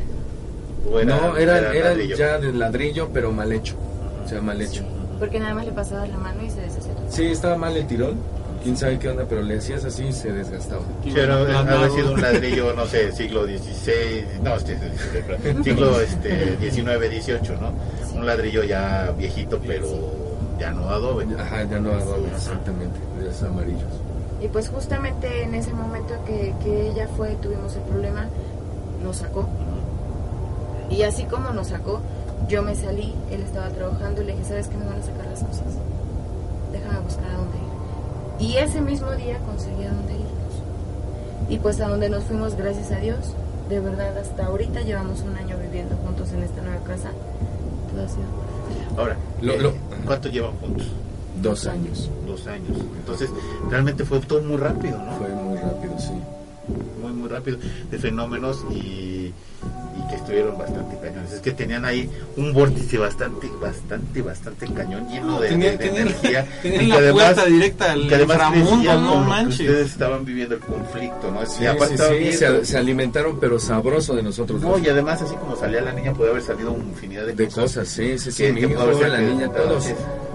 ¿O era- no, eran, era eran ladrillo? ya de ladrillo, pero mal hecho. O sea, mal hecho. Porque nada más le pasaba la mano y se deshacía. Sí, estaba mal el tirón. Quién sabe qué onda, pero le hacías así y se desgastaba. Sí, pero Aplanado. había sido un ladrillo, no sé, siglo XVI, no, este, siglo este, XIX, XVIII, ¿no? Un ladrillo ya viejito, pero ya no adobe. Ajá, ya no adobe exactamente, de esos amarillos. Y pues justamente en ese momento que, que ella fue, tuvimos el problema, nos sacó. Y así como nos sacó, yo me salí, él estaba trabajando y le dije, ¿sabes qué me van a sacar las cosas? Déjame buscar a dónde ir. Y ese mismo día conseguí a dónde irnos. Y pues a donde nos fuimos, gracias a Dios, de verdad hasta ahorita llevamos un año viviendo juntos en esta nueva casa. Todo ha sido. Ahora, Lo- eh, lo- ¿cuánto llevan juntos? Dos años. Dos años. Entonces, realmente fue todo muy rápido, ¿no? Fue muy rápido, sí. muy muy rápido de fenómenos y, y que estuvieron bastante cañones. Es que tenían ahí un vórtice bastante, bastante, bastante cañón lleno de, Tenían- de- de tenían- energía. tenían y la puerta directa al que además inframundo, crecían no como que manches. ustedes estaban viviendo el conflicto, ¿no? Sí, sí, sí, se, se alimentaron, pero sabroso de nosotros. no, dos. y además así como salía la niña puede haber salido una infinidad de, de cosas, sí, sí, sí. que- Mi que hijo, la niña, todos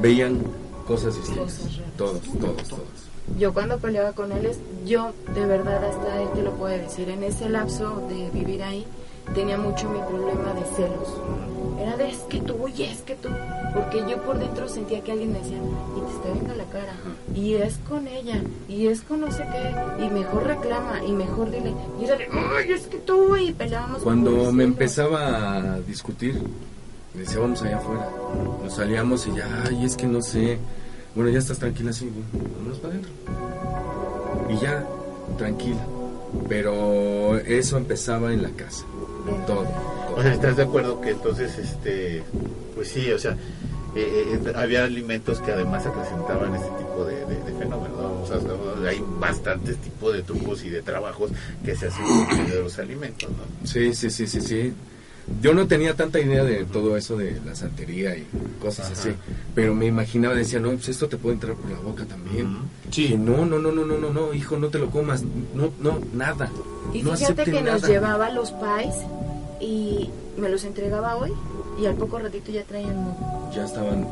veían cosas distintas. Cosas. Todos, todos, todos. Yo cuando peleaba con él, yo de verdad hasta él te lo puede decir, en ese lapso de vivir ahí tenía mucho mi problema de celos. Era de es que tú y es que tú, porque yo por dentro sentía que alguien me decía, y te está viendo la cara, y es con ella, y es con no sé qué, y mejor reclama, y mejor dile, y era de, ay, es que tú, y peleábamos. Cuando me celos. empezaba a discutir, le decía, vamos allá afuera. Nos salíamos y ya, ay, es que no sé. Bueno, ya estás tranquila, sí, bueno, vámonos para adentro. Y ya, tranquila. Pero eso empezaba en la casa. Todo. todo. O sea, ¿estás de acuerdo que entonces, este, pues sí, o sea, eh, eh, había alimentos que además acrecentaban este tipo de, de- de fenómenos? ¿no? O sea, hay bastantes tipos de trucos y de trabajos que se hacen con de los alimentos, ¿no? Sí, sí, sí, sí, sí. Yo no tenía tanta idea de todo eso de la santería y cosas Ajá. así, pero me imaginaba, decía, no, pues esto te puede entrar por la boca también. Sí. No, no, no, no, no, no, no, hijo, no te lo comas, no, no, nada. Y no fíjate que nos llevaba los pies y me los entregaba hoy y al poco ratito ya traían. Ya estaban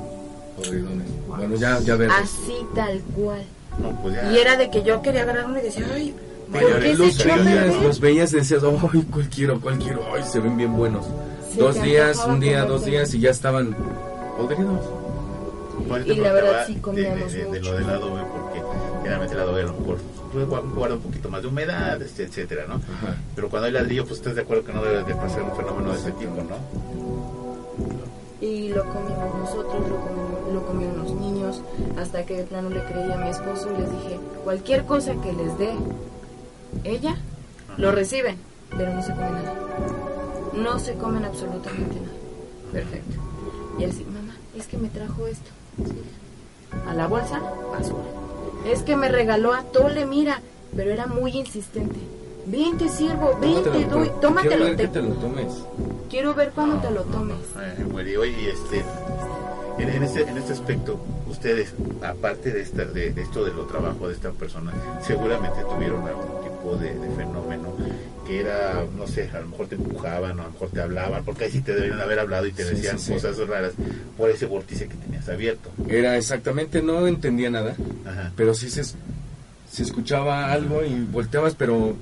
podridones. Bueno, ya, ya verdes. Así tal cual. No, pues ya. Y era de que yo quería agarrar uno y decía, ay, ¿por se los veías, los veías y decías, ay, cuál quiero, cuál quiero, ay, se ven bien buenos. Se dos días, un día, dos días y ya estaban podridos. Por Y la verdad sí comíamos de, de, de mucho. lo del adobe, porque generalmente el adobe a lo mejor pues, gua- guarda un poquito más de humedad, este, etcétera, ¿no? Ajá. Pero cuando hay ladrillo, pues estás de acuerdo que no debe de pasar un fenómeno de ese tipo, ¿no? Y lo comimos nosotros, lo, comi- lo comieron los niños, hasta que de plano le creí a mi esposo y les dije, cualquier cosa que les dé ella, lo reciben, pero no se comen nada. No se comen absolutamente nada. Perfecto. Y así, mamá, es que me trajo esto. A la bolsa, basura. Es que me regaló a Tole, mira, pero era muy insistente. Ven, te sirvo, ven, te doy, Quiero tómatelo, ver te- que te lo tomes. quiero ver cuando te lo tomes. Oye, este, en, en este, en este aspecto, ustedes, aparte de, esta, de, de esto de lo trabajo de esta persona, seguramente tuvieron algún tipo de, de fenómeno que era, no sé, a lo mejor te empujaban, o a lo mejor te hablaban, porque ahí sí te deberían haber hablado y te Sí, decían sí, sí. cosas raras por ese vórtice que tenías abierto. Era exactamente, no entendía nada, Ajá. pero sí se, se escuchaba algo y volteabas, pero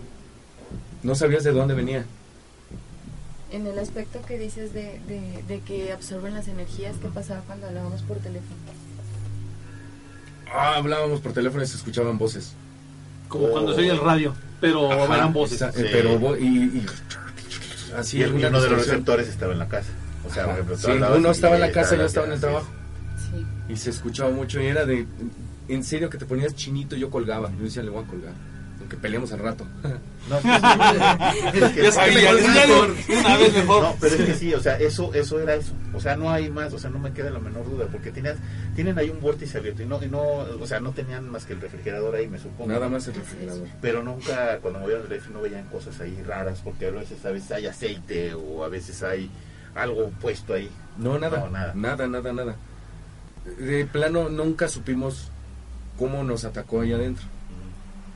no sabías de dónde venía. En el aspecto que dices de, de, de que absorben las energías, ¿qué pasaba cuando hablábamos por teléfono? Ah, hablábamos por teléfono y se escuchaban voces. Como cuando se oye el radio, pero Ajá. eran voces. Esa- Sí. Pero y, y- así Y el- uno de los receptores estaba en la casa. O sea, por ejemplo, Sí, uno estaba en la casa y yo estaba en el trabajo. Sí. Y se escuchaba mucho y era de, en serio que te ponías chinito y yo colgaba. Yo decía, le voy a colgar. Aunque peleamos al rato. No, es que- es que- Ya sabía, es que- ya lo- una vez mejor. No, pero es que sí, o sea, eso, eso era eso. O sea, no hay más, o sea, no me queda la menor duda, porque tenías, tienen ahí un vórtice abierto y no, y no, o sea, no tenían más que el refrigerador ahí, me supongo. Nada más el refrigerador. Pero nunca, cuando movieron el refri, no veían cosas ahí raras, porque a veces, a veces hay aceite o a veces hay algo puesto ahí. No, nada, No, nada. nada, nada, nada. De plano nunca supimos cómo nos atacó ahí adentro.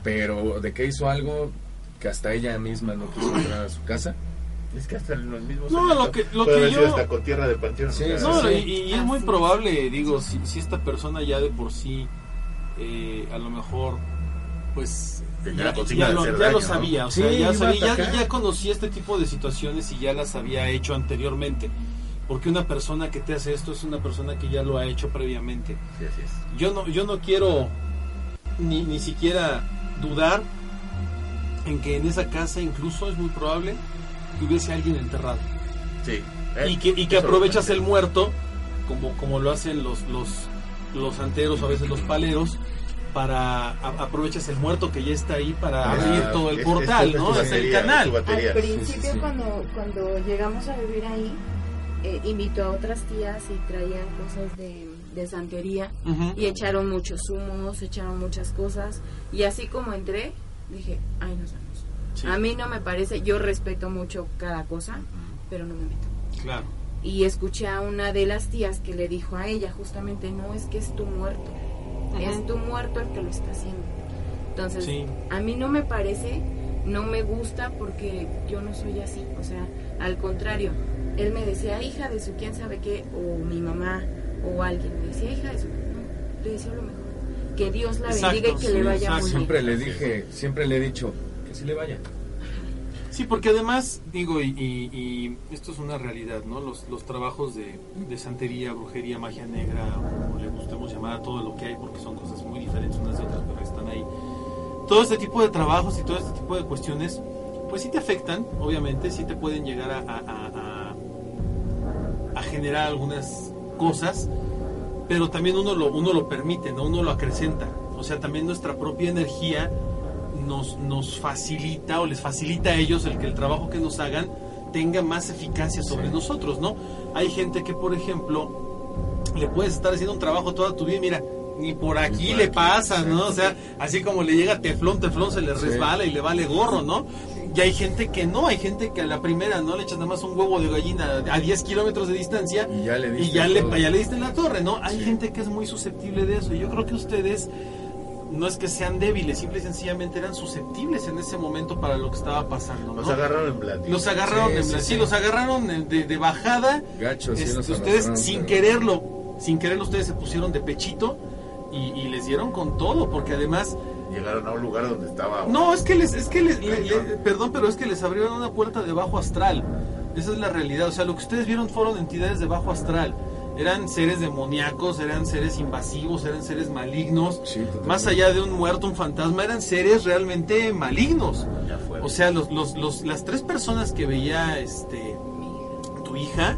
Pero de que hizo algo que hasta ella misma no quiso entrar a su casa. Es que hasta en los mismos. No, lo que- lo que yo- hasta con tierra de panteón. Sí, No, sí. y, y es muy probable, digo, si, si esta persona ya de por sí, eh, a lo mejor, pues ya, lo, sabía, o Sí, sea, ya, sabía, ya, ya conocía este tipo de situaciones y ya las había hecho anteriormente. Porque una persona que te hace esto es una persona que ya lo ha hecho previamente. Sí, así es. Yo no, yo no quiero ni, ni siquiera dudar en que en esa casa incluso es muy probable que hubiese alguien enterrado. Sí. y que, y que aprovechas el muerto, como, como lo hacen los, los, los santeros o a veces los paleros, para a- aprovechas el muerto que ya está ahí para Ah, abrir todo el Es- portal, es ¿no? Es el canal. Al principio, Sí, sí, sí. Cuando, cuando llegamos a vivir ahí, eh, invitó a otras tías y traían cosas de, de santería y echaron muchos humos, echaron muchas cosas. Y así como entré, dije, ay, nos vamos. Sí, A mí no me parece, yo respeto mucho cada cosa, pero no me meto. claro. Y escuché a una de las tías que le dijo a ella justamente, no, es que es tu muerto, es tu muerto el que lo está haciendo. Entonces, Sí. a mí no me parece, no me gusta porque yo no soy así, o sea, al contrario, él me decía, hija de su quién sabe qué, o mi mamá, o alguien, me decía, hija de su, no, le deseo lo mejor, que Dios la Exacto, bendiga y que sí, le vaya exacto. muy bien. Siempre le dije, siempre le he dicho que sí le vaya. Sí, porque además, digo, y, y- y esto es una realidad, ¿no? Los, los trabajos de, de santería, brujería, magia negra, o le gustemos llamar a todo lo que hay, porque son cosas muy diferentes unas de otras, pero están ahí. Todo este tipo de trabajos y todo este tipo de cuestiones, pues sí te afectan, obviamente, sí te pueden llegar a- a- a generar algunas cosas, pero también uno lo, uno lo permite, ¿no? Uno lo acrecenta. O sea, también nuestra propia energía nos, nos facilita o les facilita a ellos el que el trabajo que nos hagan tenga más eficacia sobre nosotros, ¿no? Hay gente que, por ejemplo, le puedes estar haciendo un trabajo toda tu vida y mira, ni por aquí por le pasa, ¿no? O sea, así como le llega teflón, teflón se le Sí. resbala y le vale gorro, ¿no? Y hay gente que no, hay gente que a la primera no le echas nada más un huevo de gallina a 10 kilómetros de distancia Y ya le y diste ya le, ya le diste en la torre, ¿no? Hay Sí. gente que es muy susceptible de eso. Y yo creo que ustedes no es que sean débiles, simple y sencillamente eran susceptibles en ese momento para lo que estaba pasando. ¿no? agarraron en blanco. Los agarraron, Sí, en plan- sí, sí. los agarraron de, de- bajada. Gacho, sí Este, nos ustedes sin pero- quererlo, sin quererlo ustedes se pusieron de pechito y, y les dieron con todo, porque además Llegaron a un lugar donde estaba. no, es que les, es que les, le- le- perdón, pero es que les abrieron una puerta de bajo astral. Esa es la realidad. O sea, lo que ustedes vieron fueron entidades de bajo astral. Eran seres demoníacos, eran seres invasivos, eran seres malignos. Sí. Más allá de un muerto, un fantasma, eran seres realmente malignos. Ya fue. O sea, los, los, los- las tres personas que veía este tu hija,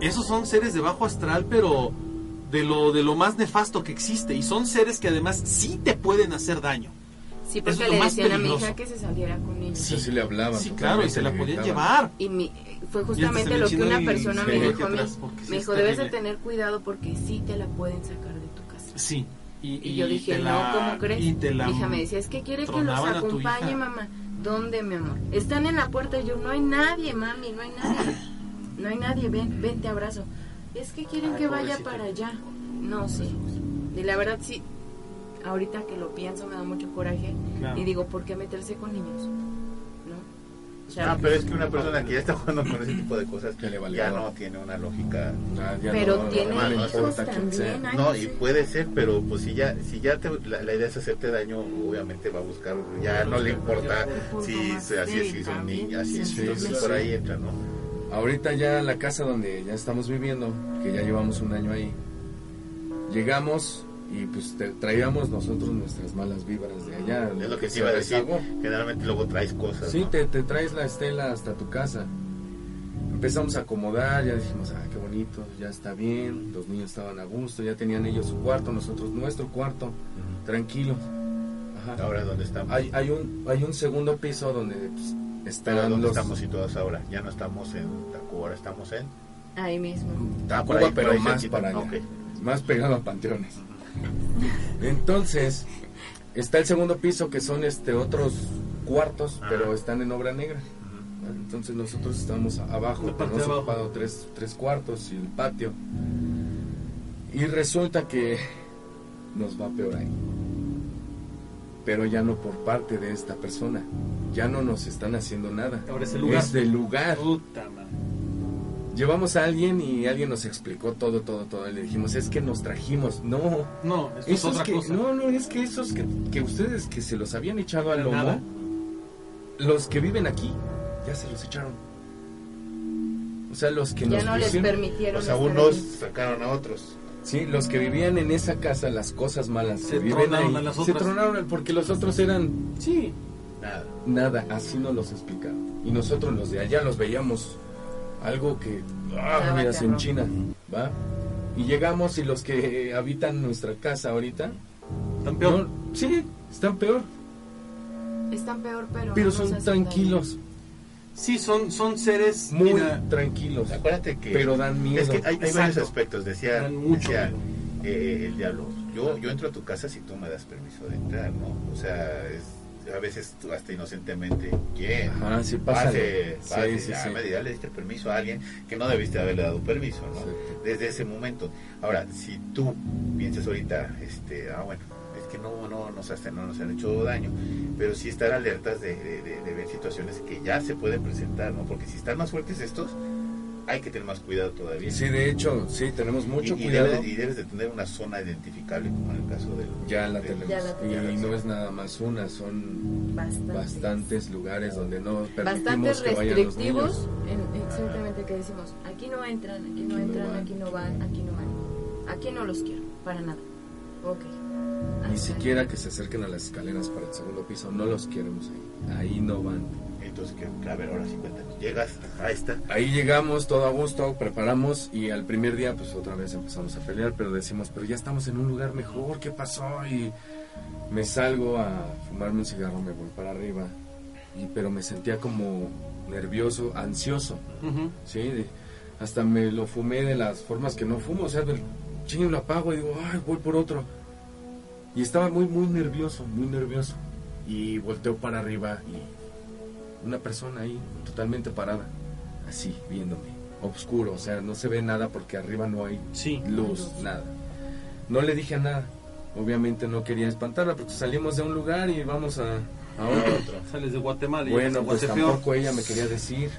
esos son seres de bajo astral, pero de lo, de lo más nefasto que existe. Y son seres que además sí te pueden hacer daño. Sí, porque es lo le más decían a mi peligroso. hija que se saliera con ellos. Sí, sí le hablaban. Sí, claro, y se la podían llevar. Y mi- fue Y justamente se lo que una persona me dijo a mí. Me dijo, debes de terrible". tener cuidado porque sí te la pueden sacar de tu casa. Sí. Y, yo dije, te no, la- ¿cómo crees? Y te la Mi hija me decía, es que quiere que los acompañe, mamá. ¿Dónde, mi amor? Están en la puerta y yo, no hay nadie, mami, no hay nadie. No hay nadie, ven, ven, te abrazo. Es que quieren Ay, que vaya para allá. No, sí. Y la verdad, sí, ahorita que lo pienso me da mucho coraje. Claro. Y digo, ¿por qué meterse con niños? ¿No? O sea, Ah, pero es que una persona que ya está jugando con ese tipo de cosas Que le vale ya no tiene una lógica. Ah, ya pero no, tiene no hijos también. No, no y puede ser, pero pues si ya si ya te- la, la idea es hacerte daño, obviamente va a buscar, ya no le importa si se- así es, si son niñas, así es, Sí, entonces sí, por sí. ahí entra, ¿no? Ahorita ya la casa donde ya estamos viviendo, que ya llevamos un año ahí, llegamos y pues traíamos nosotros nuestras malas vibras de allá. Es lo que te se iba a decir, generalmente luego traes cosas, Sí, ¿no? te, te traes la estela hasta tu casa. Empezamos a acomodar, ya dijimos, ah, qué bonito, ya está bien, los niños estaban a gusto, ya tenían ellos su cuarto, nosotros nuestro cuarto, tranquilos. Ajá. Ahora donde estamos, Hay, hay, un, hay un segundo piso donde pues, están ¿dónde los... estamos situados ahora? Ya no estamos en Tacuba, ahora estamos en Ahí mismo. Ah, Tacuba, ahí, pero ahí más cerquita. para allá. Más pegado a panteones. Entonces, está el segundo piso que son este otros cuartos, Ajá. pero están en obra negra. Entonces nosotros estamos abajo, de abajo. ocupado tres, tres cuartos y el patio. Y resulta que nos va peor ahí. Pero ya no por parte de esta persona. Ya no nos están haciendo nada. Ahora es el lugar. Es del lugar. Puta madre. Llevamos a alguien y alguien nos explicó todo, todo, todo. Le dijimos, es que nos trajimos. No, No, esto es otra que, cosa. no, no, es que esos que, que ustedes que se los habían echado al lomo, nada. los que viven aquí, ya se los echaron. O sea, los que Ya nos no les permitieron O sea, unos ahí. sacaron a otros. Sí, los que vivían en esa casa, las cosas malas, Se viven tronaron ahí, a las se otras. tronaron porque los otros eran Sí, Nada. nada, así nos los explicaba. Y nosotros los de allá los veíamos algo que ah, mira, terror. enchina, ¿va? Y llegamos y los que habitan nuestra casa ahorita, tan peor. no, sí, están peor, Están peor, pero. pero no son tranquilos, Sí, son, son seres. muy mira, tranquilos, Acuérdate que. pero dan miedo. Es que hay, hay varios aspectos. Decía, Dan mucho decía, miedo. eh, el diablo. Yo, yo entro a tu casa si tú me das permiso de entrar, ¿no? O sea, es, a veces tú hasta inocentemente, ¿quién? Ajá, sí, Pase, pase, Sí, sí, ya, le diste permiso a alguien que no debiste haberle dado permiso, ¿no? Desde ese momento. Ahora, si tú piensas ahorita, este, ah, bueno, es que no, no, nos, hasta no nos han hecho daño, pero sí estar alertas de, de- de- de ver situaciones que ya se pueden presentar, ¿no? Porque si están más fuertes estos, hay que tener más cuidado todavía. Sí, de hecho, sí, tenemos mucho y, y cuidado. debes, y debes de tener una zona identificable, como en el caso del... Ya la del- tenemos. Ya la Y tenemos. no es nada más una, son Bastantes. bastantes lugares donde no permitimos Bastantes que vayan los restrictivos. niños. En, exactamente que decimos: aquí no entran, aquí no Aquí no entran, van. aquí no van, aquí no van. Aquí no los quiero, para nada. Ok. Ni siquiera que se acerquen a las escaleras para el segundo piso, no los queremos ahí. Ahí no van. Entonces, que, a ver, ahora sí cuéntanos. Llegas a esta... Ahí llegamos todo a gusto, preparamos y al primer día pues otra vez empezamos a pelear, pero decimos, pero ya estamos en un lugar mejor, ¿qué pasó? Y me salgo a fumarme un cigarro, me voy para arriba, y, pero me sentía como nervioso, ansioso. Sí, de- hasta me lo fumé de las formas que no fumo, o sea, del ching lo apago y digo, ay, voy por otro. Y estaba muy, muy nervioso, muy nervioso. Y volteo para arriba y una persona ahí, totalmente parada, así, viéndome, oscuro, o sea, no se ve nada porque arriba no hay Sí. luz, nada. No le dije nada, obviamente no quería espantarla porque salimos de un lugar y vamos a, a otro. Sales de Guatemala y Bueno, pues tampoco ella me quería decir,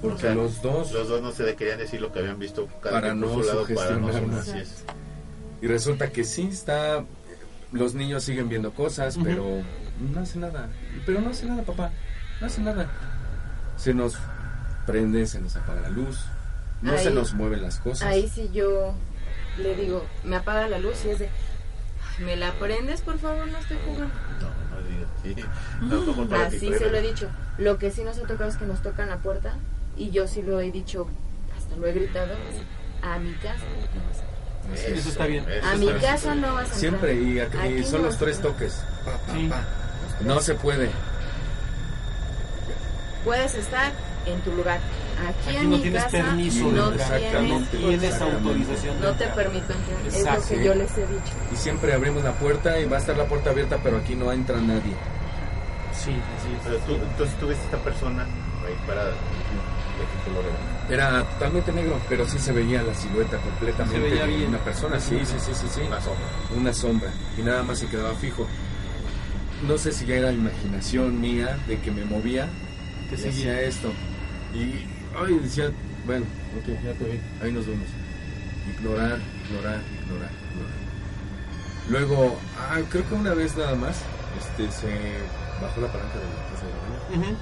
porque O sea, los dos... Los dos no se querían decir lo que habían visto cada Para no su lado, para no así es. Y resulta que sí está. Los niños siguen viendo cosas, pero no hace nada. Pero no hace nada, papá. No hace nada. Se nos prende, se nos apaga la luz. No Ahí- se nos mueven las cosas. Ahí sí yo le digo, me apaga la luz y es de, "Ay, ¿me la prendes por favor? No estoy jugando. No, no digas. Sí. Tampoco para ti, Así se lo he dicho. Lo que sí nos ha tocado es que nos tocan la puerta y yo sí lo he dicho, hasta lo he gritado, a mi casa no vas a entrar. Eso está bien. eso A mi bien. casa no vas a entrar. Siempre, y, aquí- Aquí son no los tres toques. Pa, pa, Sí. pa. No se puede. Puedes estar en tu lugar. Aquí, Aquí en no mi tienes casa permiso no de entrar, tienes, no tienes autorización. no te permito entrar. Es lo que yo les he dicho. Y siempre abrimos la puerta y va a estar la puerta abierta, pero aquí no entra nadie. Sí, así es. Pero tú, entonces tú ves esta persona ahí parada. ¿De qué color era? Era totalmente negro, pero sí se veía la silueta completamente Se veía de bien. una persona. Sí, sí, sí, sí, sí. Una sombra. una sombra y nada más se quedaba fijo. No sé si ya era imaginación mía de que me movía, que hacía esto. Y ay, decía, bueno, ok, ya te vi, ahí nos vemos. Ignorar, ignorar, ignorar, ignorar. Luego, ah, creo que una vez nada más, este, se bajó la palanca de la casa de la niña,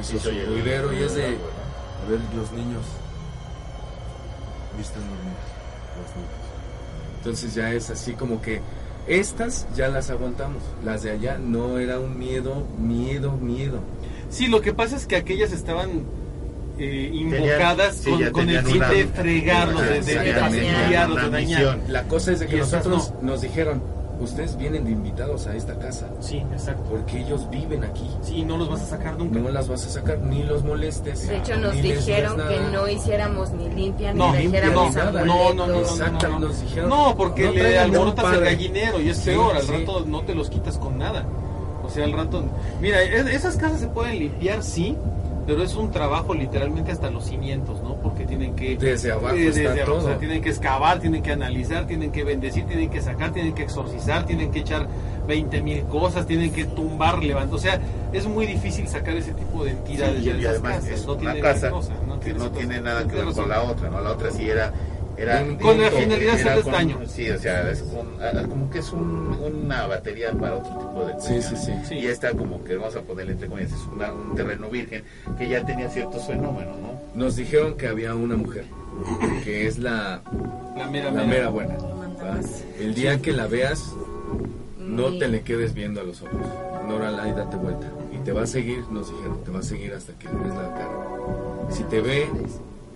hizo su ruidero y es de, a ver, los niños. Visten dormidos, los niños. Entonces ya es así como que estas ya las aguantamos. Las de allá no era un miedo, miedo, miedo. Sí, lo que pasa es que aquellas estaban eh, invocadas sí, con, el tenían fin de fregarlos, de, de, de Una de dañar. La cosa es de que Y nosotros nos dijeron, ustedes vienen de invitados a esta casa, Sí, exacto. porque ellos viven aquí. Sí, no los vas a sacar nunca. No las vas a sacar, ni los molestes. De hecho, nos ni dijeron que nada. no hiciéramos ni limpia, ni No, dijéramos no, amuletos. no, no, no, no, Exacto, no, no. nos dijeron. No, porque no le alborotas el gallinero y es Sí, peor, al sí. rato no te los quitas con nada. O sea, al rato... Mira, es- esas casas se pueden limpiar, sí, pero es un trabajo literalmente hasta los cimientos, ¿no? Porque tienen que... Desde abajo eh, está desde abajo, todo. o sea, tienen que excavar, tienen que analizar, tienen que bendecir, tienen que sacar, tienen que exorcizar, tienen que echar 20 mil cosas, tienen que tumbar, levantar. O sea, es muy difícil sacar ese tipo de entidades Sí, de y, y esas además casas. es no una tiene casa cosa, no que tiene no tiene nada que ver con la otra, ¿no? La otra sí era... era Con la finalidad de hacerles daño. Sí, o sea, es un- como que es un- una batería para otro tipo de Sí, sí, sí. Sí. Y esta como que vamos a ponerle entre comillas, es una- un terreno virgen que ya tenía ciertos fenómenos, ¿no? Nos dijeron que había una mujer que es la, La mera, la mera buena. ¿va? Mandabas. El día que la veas, no te le quedes viendo a los ojos. Nora y date vuelta. Y te va a seguir, nos dijeron, te va a seguir hasta que le des la cara. Si te ve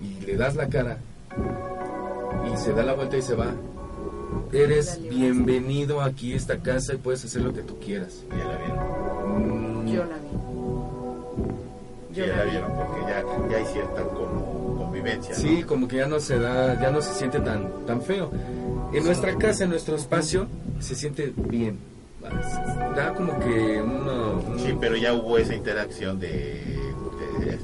y le das la cara y se da la vuelta y se va, eres bienvenido aquí a esta casa y puedes hacer lo que tú quieras. Ya la vieron. Mm, Yo la vi. Yo ya la la vi. vieron porque ya, ya hay cierta como convivencia. ¿no? Sí, como que ya no se da, ya no se siente tan, tan feo. En nuestra casa, en nuestro espacio, se siente bien. Da como que uno... un- Sí, pero ya hubo esa interacción de, de-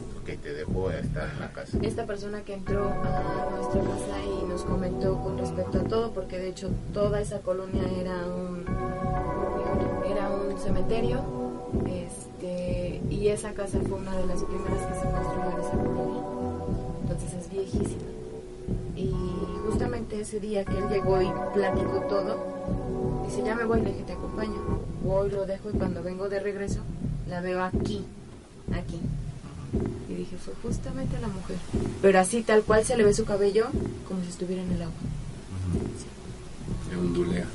esta persona que entró a nuestra casa y nos comentó con respecto a todo, porque de hecho toda esa colonia era un era un cementerio, este, y esa casa fue una de las primeras que se construyó en esa colonia. Entonces es viejísima. Y justamente ese día que él llegó y platicó todo, dice, ya me voy, le dije, te acompaño. Voy, lo dejo y cuando vengo de regreso, la veo aquí, aquí. Y dije, fue justamente la mujer. Pero así, tal cual se le ve su cabello, como si estuviera en el agua. Se ondulea.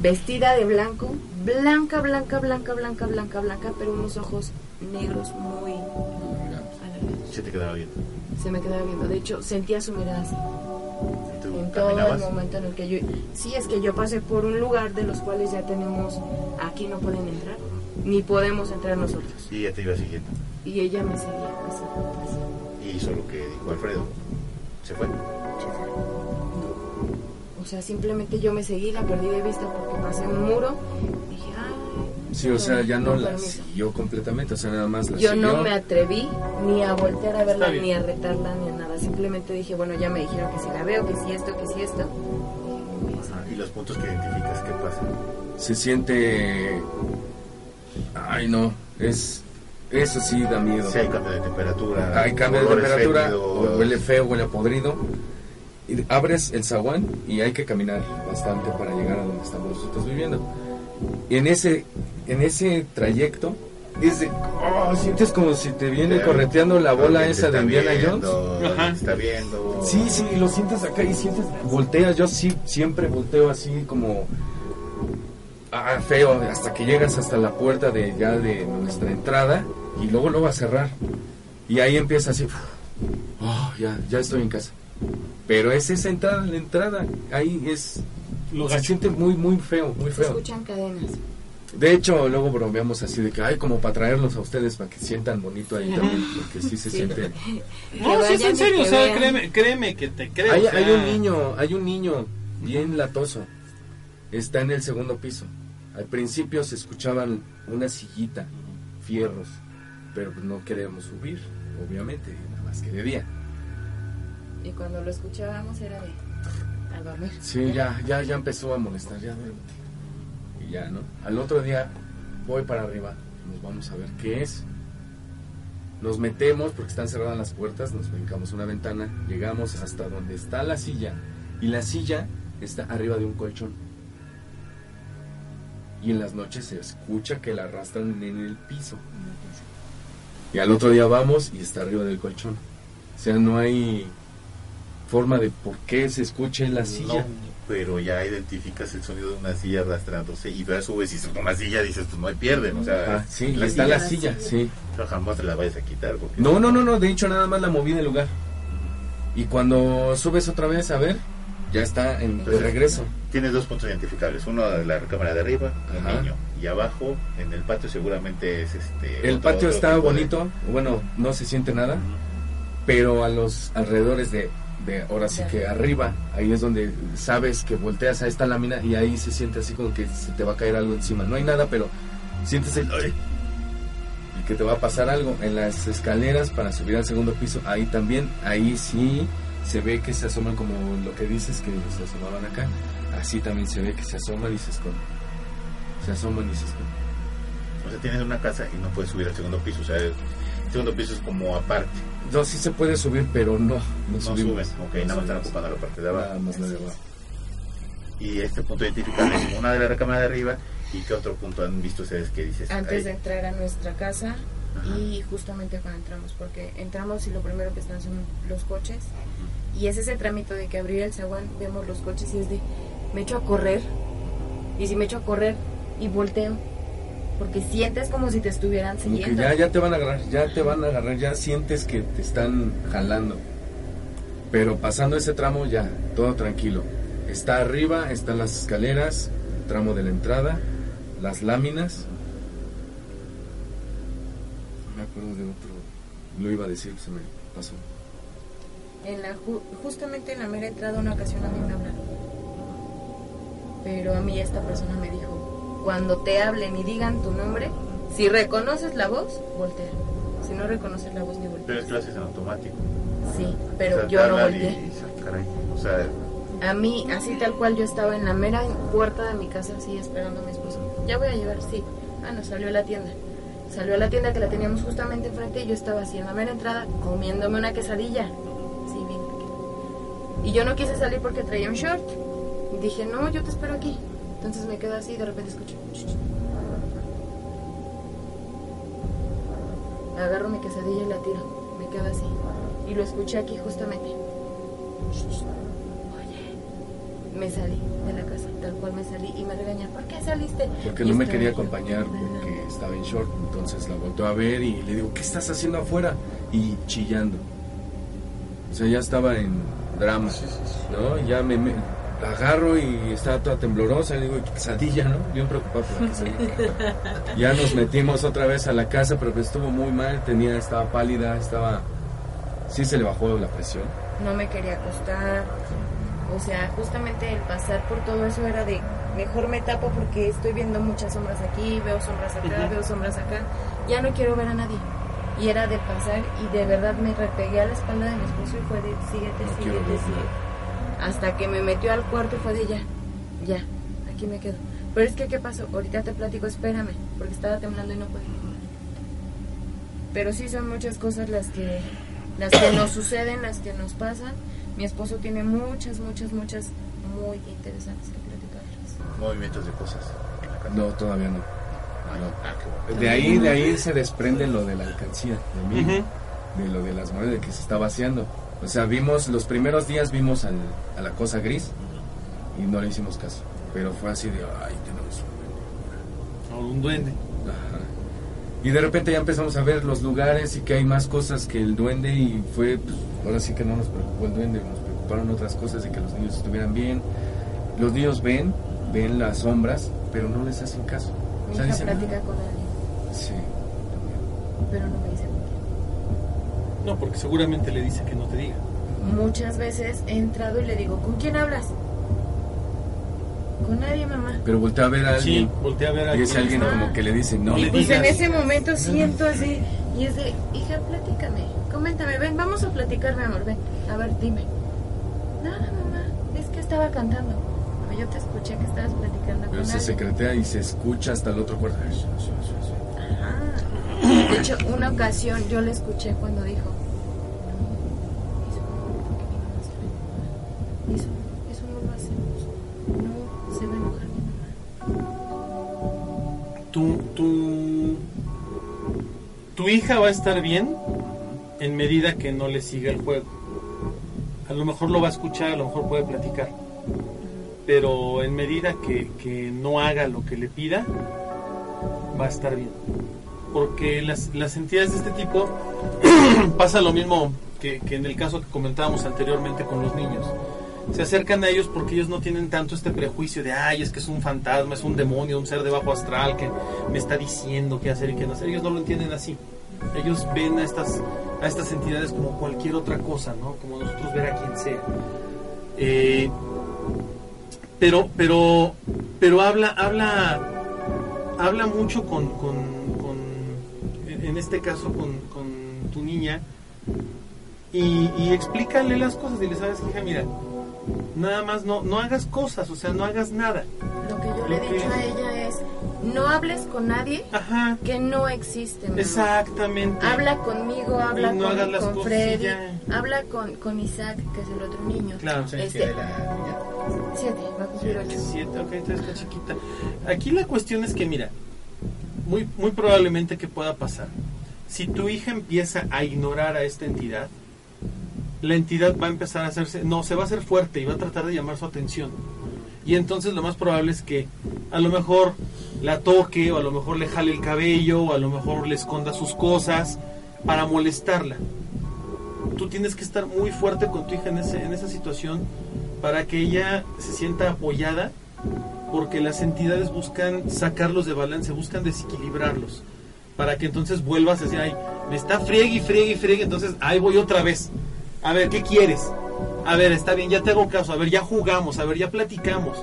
Vestida de blanco, blanca, blanca, blanca, blanca, blanca, blanca, pero unos ojos negros muy alargados. Se te quedaba bien. Se me quedaba viendo. De hecho, sentía su mirada así. ¿Y tú En todo el momento en el que yo... Sí, es que yo pasé por un lugar de los cuales ya tenemos... Aquí no pueden entrar, ni podemos entrar nosotros. Y ella te iba siguiendo. Y ella me seguía así, así. Y hizo lo que dijo Alfredo. Se fue. O sea, simplemente yo me seguí, la perdí de vista porque pasé un muro. Dije, ay. Sí, o sea, ya no la permiso. siguió completamente, o sea, nada más la Yo siguió. no me atreví ni a voltear a verla, ni a retarla, ni a nada. Simplemente dije, bueno, ya me dijeron que si la veo, que si esto, que si esto. Ajá. Y los puntos que identificas, ¿qué pasa? Se siente... Ay, no, es... Eso sí da miedo. Si hay cambio de temperatura. Hay cambio de temperatura, huele feo, huele a podrido. Y abres el zaguán y hay que caminar bastante para llegar a donde estamos nosotros viviendo. Y en ese, en ese trayecto, es de, oh, sientes como si te viene Te- correteando la bola esa de Indiana viendo, Jones. Ajá. está viendo. Sí, sí, lo sientes acá y sientes, volteas, yo sí, siempre volteo así como ah, feo, hasta que llegas hasta la puerta de ya de nuestra entrada y luego lo va a cerrar. Y ahí empieza así, oh, ya, ya estoy en casa. Pero es esa entrada, la entrada, ahí es, Lo se siente muy, muy feo, muy Se feo. escuchan cadenas. De hecho, luego bromeamos así de que, ay, como para traerlos a ustedes, para que sientan bonito ahí también, porque sí se Sí. siente... No, sí, es en serio, o sea, créeme, créeme que te creo. Hay, o sea, hay un niño, hay un niño bien latoso. Está en el segundo piso. Al principio se escuchaban una sillita, fierros, pero pues no queremos subir, obviamente, nada más que de día. Y cuando lo escuchábamos era de a dormir. Sí, ya, ya, ya empezó a molestar, ya duérmete. Y ya, ¿no? Al otro día voy para arriba, nos vamos a ver qué es. Nos metemos porque están cerradas las puertas, nos brincamos una ventana, llegamos hasta donde está la silla y la silla está arriba de un colchón. Y en las noches se escucha que la arrastran en el piso. Y al otro día vamos y está arriba del colchón. O sea, no hay forma de por qué se escuche la silla. No, pero ya identificas el sonido de una silla arrastrándose y a su vez si es una silla dices pues no hay pierden, o sea, Ah, sí, la está silla, la silla, sí. o sea, jamás te la vayas a quitar porque No, no, no, no, de hecho nada más la moví del lugar. Y cuando subes otra vez a ver, ya está en, de regreso. Tienes dos puntos identificables, uno de la cámara de arriba, el niño, y abajo en el patio seguramente es este El otro- patio otro está de- bonito, bueno, no se siente nada, pero a los alrededores de, de ahora sí que arriba, ahí es donde sabes que volteas a esta lámina y ahí se siente así como que se te va a caer algo encima. No hay nada, pero sientes el... que te va a pasar algo. En las escaleras para subir al segundo piso, ahí también, ahí sí se ve que se asoman como lo que dices que se asomaban acá. Así también se ve que se asoman y se esconden. Se asoman y se esconden. O sea, tienes una casa y no puedes subir al segundo piso, o sea, el segundo piso es como aparte, No, sí se puede subir, pero no, no, no subimos. suben, ok, nada más están ocupando la parte de abajo. Nada más la de abajo. Y este punto identificable es una de la cámara de arriba y qué otro punto han visto ustedes que dices Antes ahí? de entrar a nuestra casa, y justamente cuando entramos, porque entramos y lo primero que están son los coches y es ese trámite de que abrir el zaguán, vemos los coches y es de, me echo a correr y si me echo a correr y volteo, porque sientes como si te estuvieran siguiendo. ya, ya te van a agarrar, ya te van a agarrar, ya sientes que te están jalando. Pero pasando ese tramo ya, todo tranquilo. Está arriba, están las escaleras, el tramo de la entrada, las láminas. Acuerdo de otro, lo iba a decir, se me pasó. En la ju- justamente en la mera entrada una ocasión a mí me hablaron. Pero a mí esta persona me dijo, cuando te hablen y digan tu nombre, si reconoces la voz, voltea. Si no reconoces la voz, ni voltea. Pero es clases en automático. Sí, pero O sea, yo no volteé. y- y sa- caray, O sea, A mí, así tal cual, yo estaba en la mera puerta de mi casa, así esperando a mi esposo. Ya voy a llegar, sí. Ah, no, salió a la tienda. Salió a la tienda que la teníamos justamente enfrente y yo estaba así en la mera entrada comiéndome una quesadilla. Sí, bien. Y yo no quise salir porque traía un short. Y dije, no, yo te espero aquí. Entonces me quedo así y de repente escucho. "Ch, ch". Agarro mi quesadilla y la tiro. Me quedo así. Y lo escuché aquí justamente. Oye, me salí de la casa, tal cual me salí y me regañan. ¿Por qué saliste? Porque Y no me quería acompañar porque estaba en short. Entonces la volteó a ver y le digo, ¿qué estás haciendo afuera? Y chillando. O sea, ya estaba en drama, ¿no? Ya me, me- la agarro y estaba toda temblorosa. Le digo, "¿Y quesadilla, ¿no? Bien preocupado por la quesadilla. ya nos metimos otra vez a la casa, pero pues estuvo muy mal. Tenía, estaba pálida, estaba... Sí se le bajó la presión. no me quería acostar. O sea, justamente el pasar por todo eso era de mejor me tapo porque estoy viendo muchas sombras aquí, veo sombras acá, veo sombras acá. Ya no quiero ver a nadie. Y era de pasar y de verdad me repegué a la espalda de mi esposo y fue de síguete, No síguete, síguete. Hasta que me metió al cuarto y fue de ya, ya, aquí me quedo. Pero es que, ¿qué pasó? Ahorita te platico, espérame, porque estaba temblando y no puedo. Pero sí son muchas cosas las que, las que nos suceden, las que nos pasan. Mi esposo tiene muchas, muchas, muchas muy interesantes. Movimientos de cosas. en la casa. No, todavía no. Ah, qué bueno. De ahí, de ahí se desprende lo de la alcancía, de mí, de lo de las monedas que se está vaciando. O sea, vimos, los primeros días vimos al- a la cosa gris y no le hicimos caso. Pero fue así de, ay, tenemos un O un duende. Ajá. Y de repente ya empezamos a ver los lugares y que hay más cosas que el duende y fue, pues, ahora sí que no nos preocupó el duende, nos preocuparon otras cosas de que los niños estuvieran bien. Los niños ven, ven las sombras, pero no les hacen caso. Mi O sea, hija dicen, platica "Ah". con alguien, Sí. pero no me dice con quién. No, porque seguramente le dice que no te diga. Muchas veces he entrado y le digo, ¿con quién hablas? Con nadie, mamá. Pero voltea a ver a Sí, alguien voltea a ver a y ese quién alguien está. como que le dice, no, No le Pues en digas. ese momento siento así y es de, hija, platícame, coméntame, ven, vamos a platicar, mi amor, ven, a ver, dime. Nada, mamá, es que estaba cantando. Pero yo te escuché que estabas platicando pero con se alguien. secretea y se escucha hasta el otro cuarto. Ajá. De hecho, una ocasión yo le escuché cuando dijo, "No, eso no, porque mi mamá está Eso, eso no lo hacemos. No, se va a enojar mi mamá. tu, tu, tu hija va a estar bien en medida que no le siga el juego. A lo mejor lo va a escuchar, a lo mejor puede platicar. Pero en medida que, que no haga lo que le pida, va a estar bien. Porque las, las entidades de este tipo pasa lo mismo que, que en el caso que comentábamos anteriormente con los niños. Se acercan a ellos porque ellos no tienen tanto este prejuicio de, ay, es que es un fantasma, es un demonio, un ser de bajo astral que me está diciendo qué hacer y qué no hacer. Ellos no lo entienden así. Ellos ven a estas, a estas entidades como cualquier otra cosa, ¿no? Como nosotros ver a quien sea. Eh, pero, pero, pero habla, habla, habla mucho con, con, con- en este caso con, con tu niña y, y explícale las cosas y le sabes hija mira nada más no no hagas cosas o sea no hagas nada Lo que yo le he que- dicho a ella es, no hables con nadie ajá que no existe. mamá. exactamente Habla conmigo, habla no con, con Freddy, habla con, con Isaac, que es el otro niño. claro ¿Cuántos años Este- la niña? Siete, va a cumplir ocho. Siete, ok, entonces está chiquita. Aquí la cuestión es que, mira, muy, muy probablemente que pueda pasar. si tu hija empieza a ignorar a esta entidad, la entidad va a empezar a hacerse, no, se va a hacer fuerte y va a tratar de llamar su atención. Y entonces lo más probable es que a lo mejor la toque o a lo mejor le jale el cabello o a lo mejor le esconda sus cosas para molestarla. Tú tienes que estar muy fuerte con tu hija en, ese, en esa situación para que ella se sienta apoyada porque las entidades buscan sacarlos de balance, buscan desequilibrarlos para que entonces vuelvas a decir, ay, me está friegue y friegue y friegue, entonces ahí voy otra vez. A ver, ¿qué quieres? A ver, está bien, ya te hago caso, a ver, ya jugamos, a ver, ya platicamos.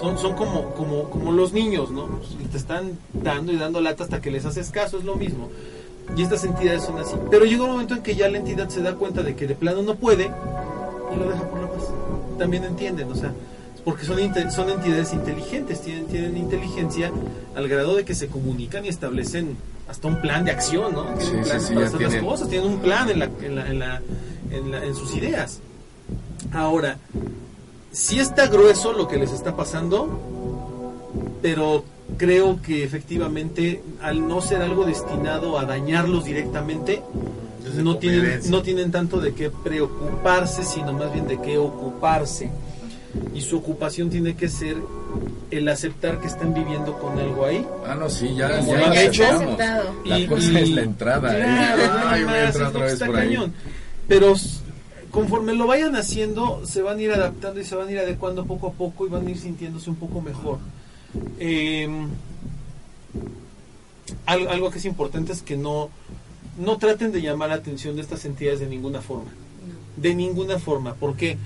Son, son como, como, como los niños, ¿no? Te están dando y dando lata hasta que les haces caso, es lo mismo. Y estas entidades son así. Pero llega un momento en que ya la entidad se da cuenta de que de plano no puede y lo deja por la paz. También entienden, o sea, porque son, son entidades inteligentes, tienen, tienen inteligencia al grado de que se comunican y establecen hasta un plan de acción, ¿no? Tienen Sí, un sí, plan sí, para ya hacer las cosas, tienen un plan en, la, en, la- en, la- en en sus ideas. Ahora, sí está grueso lo que les está pasando, pero creo que efectivamente al no ser algo destinado a dañarlos directamente, Entonces, no tienen, no tienen tanto de qué preocuparse, sino más bien de qué ocuparse. Y su ocupación tiene que ser el aceptar que están viviendo con algo ahí. Ah, no, sí, ya, ya lo han lo hecho. Aceptado. La Y- cosa y- es la entrada. ¿eh? Ay, voy a entrar otra vez por ahí. Pero conforme lo vayan haciendo, se van a ir adaptando y se van a ir adecuando poco a poco y van a ir sintiéndose un poco mejor. Eh, al- algo que es importante es que no, no traten de llamar la atención de estas entidades de ninguna forma. De ninguna forma. ¿Por qué?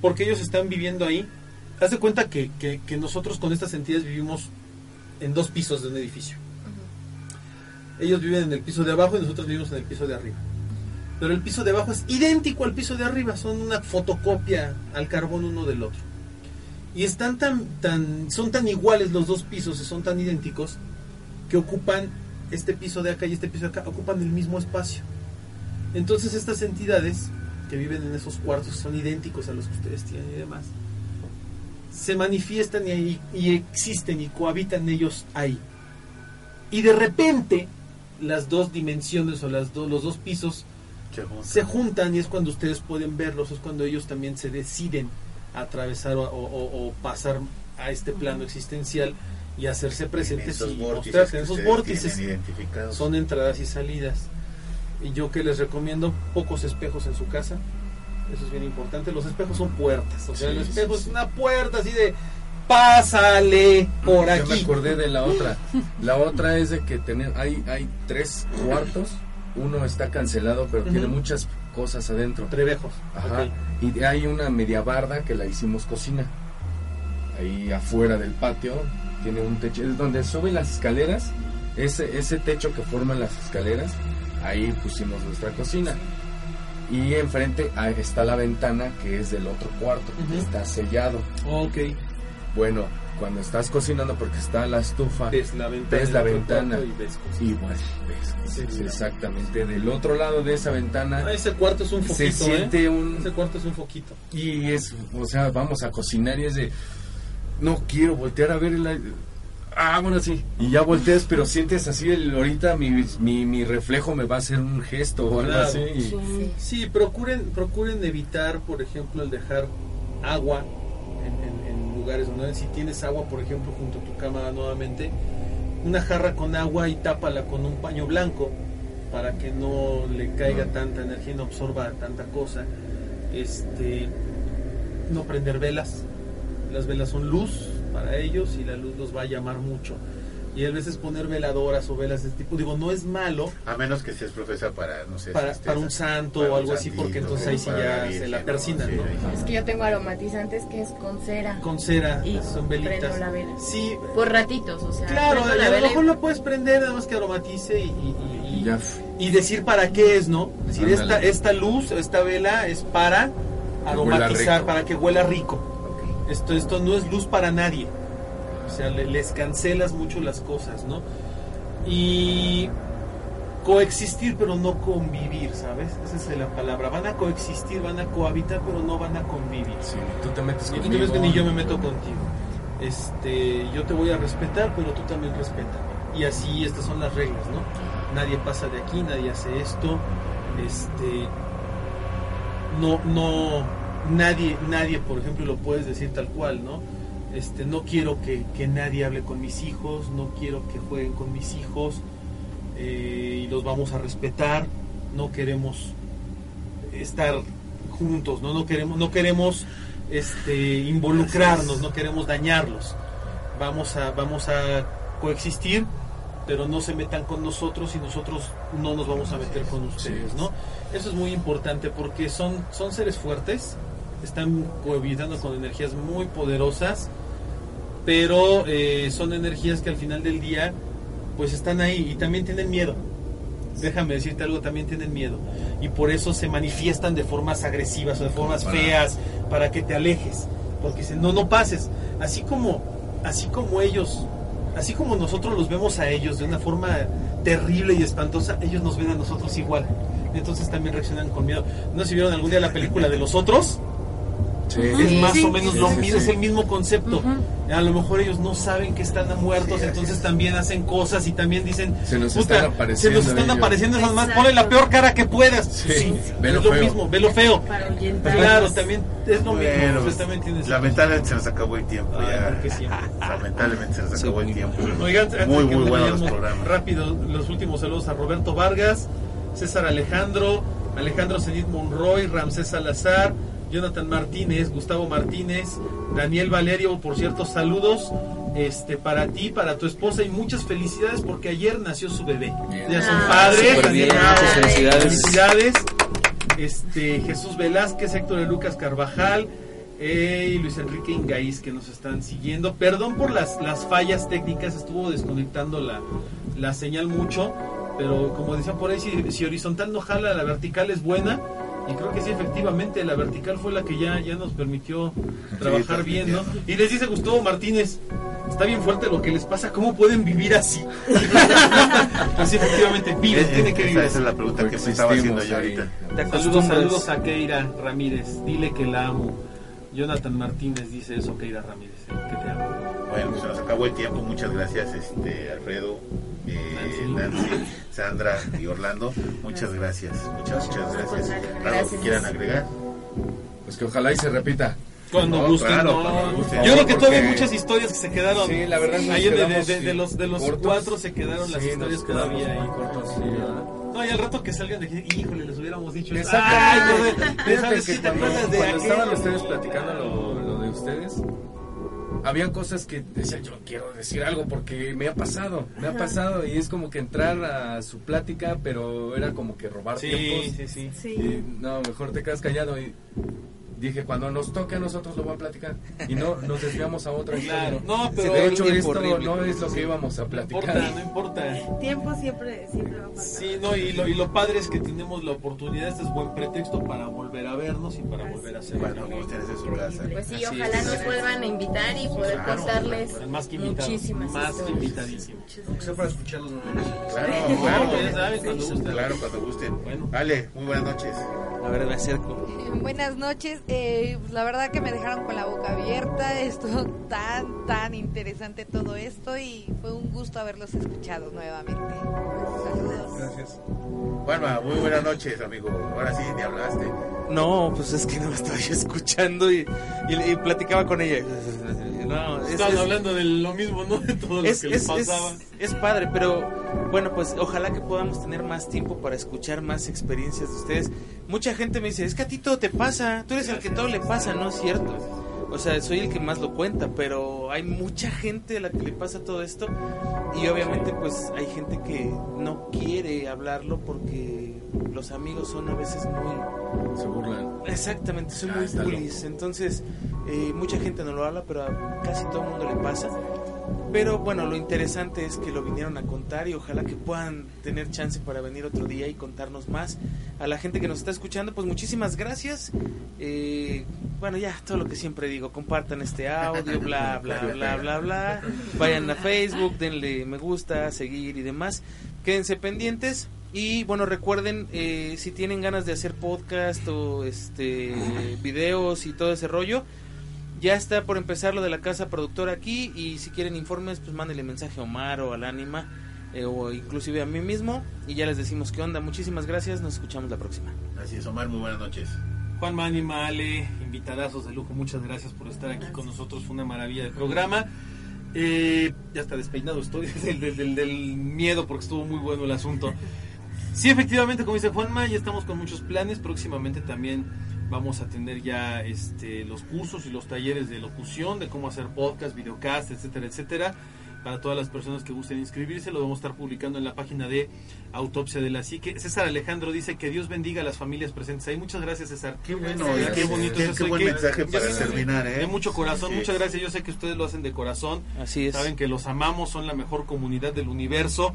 Porque ellos están viviendo ahí. Haz de cuenta que, que- que nosotros con estas entidades vivimos en dos pisos de un edificio. Ellos viven en el piso de abajo y nosotros vivimos en el piso de arriba. Pero el piso de abajo es idéntico al piso de arriba, son una fotocopia al carbón uno del otro. Y están tan, tan, son tan iguales los dos pisos, y son tan idénticos, que ocupan este piso de acá y este piso de acá, ocupan el mismo espacio. Entonces estas entidades que viven en esos cuartos, son idénticos a los que ustedes tienen y demás, se manifiestan y, y existen y cohabitan ellos ahí. Y de repente las dos dimensiones o las dos los dos pisos Se juntan. y es cuando ustedes pueden verlos, es cuando ellos también se deciden atravesar o, o- o pasar a este plano existencial y hacerse presentes esos y vórtices mostrarse. En esos vórtices son entradas y salidas. Y yo que les recomiendo pocos espejos en su casa. Eso es bien importante. Los espejos son puertas. O sea, Sí, el sí, espejo sí. es una puerta así de pásale por Yo me aquí. acordé de la otra. La otra es de que tener, hay, hay tres cuartos. Uno está cancelado, pero Ujú. tiene muchas cosas adentro. Trevejos. Ajá. Ok. Y hay una media barda que la hicimos cocina. Ahí afuera del patio tiene un techo. Es donde suben las escaleras. Ese, ese techo que forman las escaleras. Ahí pusimos nuestra cocina. Y enfrente ah, está la ventana que es del otro cuarto. que Ujú. Está sellado. Ok. Bueno, cuando estás cocinando porque está la estufa. Ves la ventana. Ves la ventana. y ves cosas. Y bueno, ves, Sí, sí, sí. exactamente. Del otro lado de esa ventana Ah, ese cuarto es un foquito. se siente ¿eh? un, Ese cuarto es un foquito. y es, o sea, vamos a cocinar y es de, no quiero voltear a ver el... Ah, bueno, sí. Y ya volteas, pero sientes así, el, ahorita mi, mi, mi reflejo me va a hacer un gesto o algo Claro. así. y- Sí. Sí, procuren, procuren evitar, por ejemplo, el dejar agua en, en- en lugares donde si tienes agua, por ejemplo, junto a tu cama nuevamente, una jarra con agua y tápala con un paño blanco para que no le caiga No. tanta energía y no absorba tanta cosa. Este, no prender velas. Las velas son luz para ellos y la luz los va a llamar mucho. Y a veces poner veladoras o velas de este tipo, digo, no es malo, A menos que seas profesa para, no sé. para, si estés- para un santo para o algo así, porque entonces ahí sí ya Virgen, se la persinan, Sí, ¿no? Es que yo tengo aromatizantes que es con cera. Con cera, Y son velitas. prendo la vela. Sí, Por ratitos, o sea. claro, la a lo vela y- mejor lo puedes prender, nada más que aromatice y, y- y- Y ya, y decir para qué es, ¿no? Es decir, esta, Ándale. esta luz, esta vela es para aromatizar, para que huela rico. Esto, esto no es luz para nadie. O sea, le- les cancelas mucho las cosas, ¿no? Y coexistir, pero no convivir, ¿sabes? Esa es la palabra. Van a coexistir, van a cohabitar, pero no van a convivir. sí, tú te metes Ni tú te conmigo. metes yo me meto contigo. Este, yo te voy a respetar, pero tú también respeta. Y así estas son las reglas, ¿no? nadie pasa de aquí, nadie hace esto, este, no, no, nadie, nadie, por ejemplo, lo puedes decir tal cual, ¿no? Este, no quiero que, que nadie hable con mis hijos, no quiero que jueguen con mis hijos, eh, y los vamos a respetar, no queremos estar juntos, no, no queremos, no queremos este, involucrarnos, no queremos dañarlos. Vamos a, vamos a coexistir, pero no se metan con nosotros y nosotros no nos vamos a meter con ustedes, ¿no? Eso es muy importante porque son, son seres fuertes, están cohabitando con energías muy poderosas, pero eh, son energías que al final del día pues están ahí y también tienen miedo. Déjame decirte algo, también tienen miedo. Y por eso se manifiestan de formas agresivas o de formas feas para que te alejes. Porque dicen, no, no pases. Así como, así como ellos, así como nosotros los vemos a ellos de una forma terrible y espantosa, ellos nos ven a nosotros igual. Entonces también reaccionan con miedo. ¿No si vieron algún día la película de los otros? Es más Sí. o menos Sí, lo sí, mismo, sí. es el mismo concepto. A lo mejor ellos no saben que están muertos, entonces también hacen cosas y también dicen, Se nos "Puta, están apareciendo se nos están ellos". apareciendo esas más, ponle la peor cara que puedas. Sí, velo es lo feo. mismo, velo feo. Para ahuyentar. Claro, también es lo mismo. Bueno, ustedes también tienen su- lamentablemente se nos acabó el tiempo Ay, ya. Lamentablemente se nos acabó el tiempo. Oigan, muy, muy nos buenos los programas. Rápido, los últimos saludos a Roberto Vargas, César Alejandro, Alejandro Zenit Monroy, Ramsés Salazar, Jonathan Martínez, Gustavo Martínez, Daniel Valerio, por cierto, saludos este para ti, para tu esposa y muchas felicidades porque ayer nació su bebé. Bien. Ya son Ah, padres, bien, felicidades. muchas felicidades. Felicidades. Este, Jesús Velázquez, Héctor de Lucas Carvajal eh, y Luis Enrique Ingaís que nos están siguiendo. Perdón por las, las fallas técnicas, estuvo desconectando la, la señal mucho, pero como decían por ahí, si, si horizontal no jala, la vertical es buena. Y creo que sí, efectivamente, la vertical fue la que ya, ya nos permitió trabajar bien, ¿no? Y les dice Gustavo Martínez, está bien fuerte lo que les pasa, ¿cómo pueden vivir así? pues sí, efectivamente, viven, Eh, tienen que vivir esa es la pregunta que me estaba haciendo yo ahorita. Te Saludos, saludos a Keira Ramírez. Dile que la amo. Jonathan Martínez dice eso, Keira Ramírez, que te amo. Bueno, pues se nos acabó el tiempo. Muchas gracias, este Alfredo, eh, Nancy, Sandra y Orlando. Muchas gracias. Muchas, muchas gracias. ¿Algo que quieran agregar? Pues que ojalá y se repita. Cuando No, gusten, claro, no. cuando gusten. Yo creo que todavía hay muchas historias que se quedaron. Sí, la verdad nos Ahí de, de- de- de los, de los cortos. cuatro se quedaron las Sí, historias todavía ahí. cortos, sí. No, y al rato que salgan de aquí, híjole, les hubiéramos dicho eso. Exacto. Ay, no, de- de- Fíjate ¿sabes que cuando, de cuando estaban ustedes platicando lo, lo de ustedes, habían cosas que decía yo quiero decir algo porque me ha pasado, me ha pasado y es como que entrar a su plática, pero era como que robar Sí, tiempos. sí, sí. Sí. Y, no, mejor te quedas callado y dije cuando nos toque a nosotros lo voy a platicar y no nos desviamos a otra Claro, historia. no, pero de hecho esto horrible. no es lo que íbamos a no platicar. importa, no importa. Tiempo siempre, siempre va a pasar. Sí, no, y lo, y lo padre es que tenemos la oportunidad, este es buen pretexto para volver a vernos y para volver a hacer Bueno, ustedes en su casa. Pues sí, Así ojalá es. nos vuelvan a invitar y poder Claro. contarles más que muchísimas más que sea para escuchar los números. Claro, Claro, claro. ya saben, cuando gusten. Claro, cuando gusten. Bueno. Ale, muy buenas noches. A ver, me acerco. Buenas noches. Eh, la verdad que me dejaron con la boca abierta. Estuvo tan, tan interesante todo esto y fue un gusto haberlos escuchado nuevamente. Saludos. Gracias. Juanma, muy buenas noches, amigo. Ahora sí, ni hablaste. No, pues es que no me estaba escuchando y, y- y platicaba con ella. No, es, hablando de lo mismo, ¿no? De todo lo es, que les pasaba. es padre, pero bueno, pues ojalá que podamos tener más tiempo para escuchar más experiencias de ustedes. Mucha gente me dice, es que a ti todo te pasa, tú eres el que todo le pasa, no es cierto. O sea, soy el que más lo cuenta, pero hay mucha gente a la que le pasa todo esto y obviamente pues hay gente que no quiere hablarlo porque los amigos son a veces muy Se burlan. Exactamente, Ah, muy bullies. Entonces, eh, mucha gente no lo habla, pero a casi todo el mundo le pasa. Pero bueno, lo interesante es que lo vinieron a contar y ojalá que puedan tener chance para venir otro día y contarnos más. A la gente que nos está escuchando, pues muchísimas gracias. Eh, bueno, ya todo lo que siempre digo, compartan este audio, bla, bla, bla, bla, bla. Vayan a Facebook, denle me gusta, seguir y demás. Quédense pendientes. Y bueno, recuerden, eh, si tienen ganas de hacer podcast o este videos y todo ese rollo, ya está por empezar lo de la casa productora aquí. Y si quieren informes, pues mándenle mensaje a Omar o al Ánima. eh, o inclusive a mí mismo y ya les decimos qué onda. Muchísimas gracias, nos escuchamos la próxima. Así es, Omar, muy buenas noches. Juan Mani, Male, invitadazos de lujo, muchas gracias por estar aquí con nosotros, fue una maravilla de programa. Eh, ya está despeinado estoy del, del- del- del miedo porque estuvo muy bueno el asunto. Sí, efectivamente, como dice Juanma, ya estamos con muchos planes. Próximamente también vamos a tener ya este, los cursos y los talleres de locución, de cómo hacer podcast, videocast, etcétera, etcétera. Para todas las personas que gusten inscribirse, lo vamos a estar publicando en la página de Autopsia de la Psique. César Alejandro dice que Dios bendiga a las familias presentes ahí. Muchas gracias, César. Qué bueno, Qué y qué, bonito qué- qué buen mensaje para terminar, ¿eh? De mucho corazón, Sí. muchas gracias. Yo sé que ustedes lo hacen de corazón. Así es. Saben que los amamos, son la mejor comunidad del universo.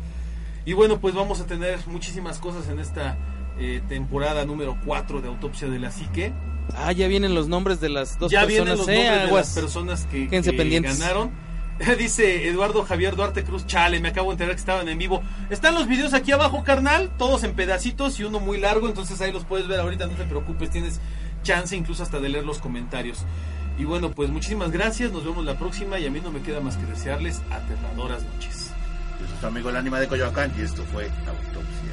Y bueno, pues vamos a tener muchísimas cosas en esta eh, temporada número 4 de Autopsia de la Psique. Ah, ya vienen los nombres de las dos ya personas. vienen los eh, nombres de las personas que, ganaron. Dice Eduardo Javier Duarte Cruz, chale, me acabo de enterar que estaban en vivo. Están los videos aquí abajo, carnal, todos en pedacitos y uno muy largo, entonces ahí los puedes ver ahorita, no te preocupes, tienes chance incluso hasta de leer los comentarios. Y bueno, pues muchísimas gracias, nos vemos la próxima y a mí no me queda más que desearles aterradoras noches. Yo soy su amigo el ánima de Coyoacán y esto fue Autopsia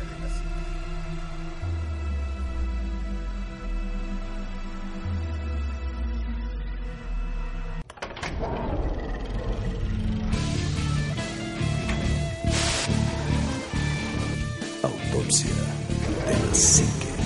Autopsia de la.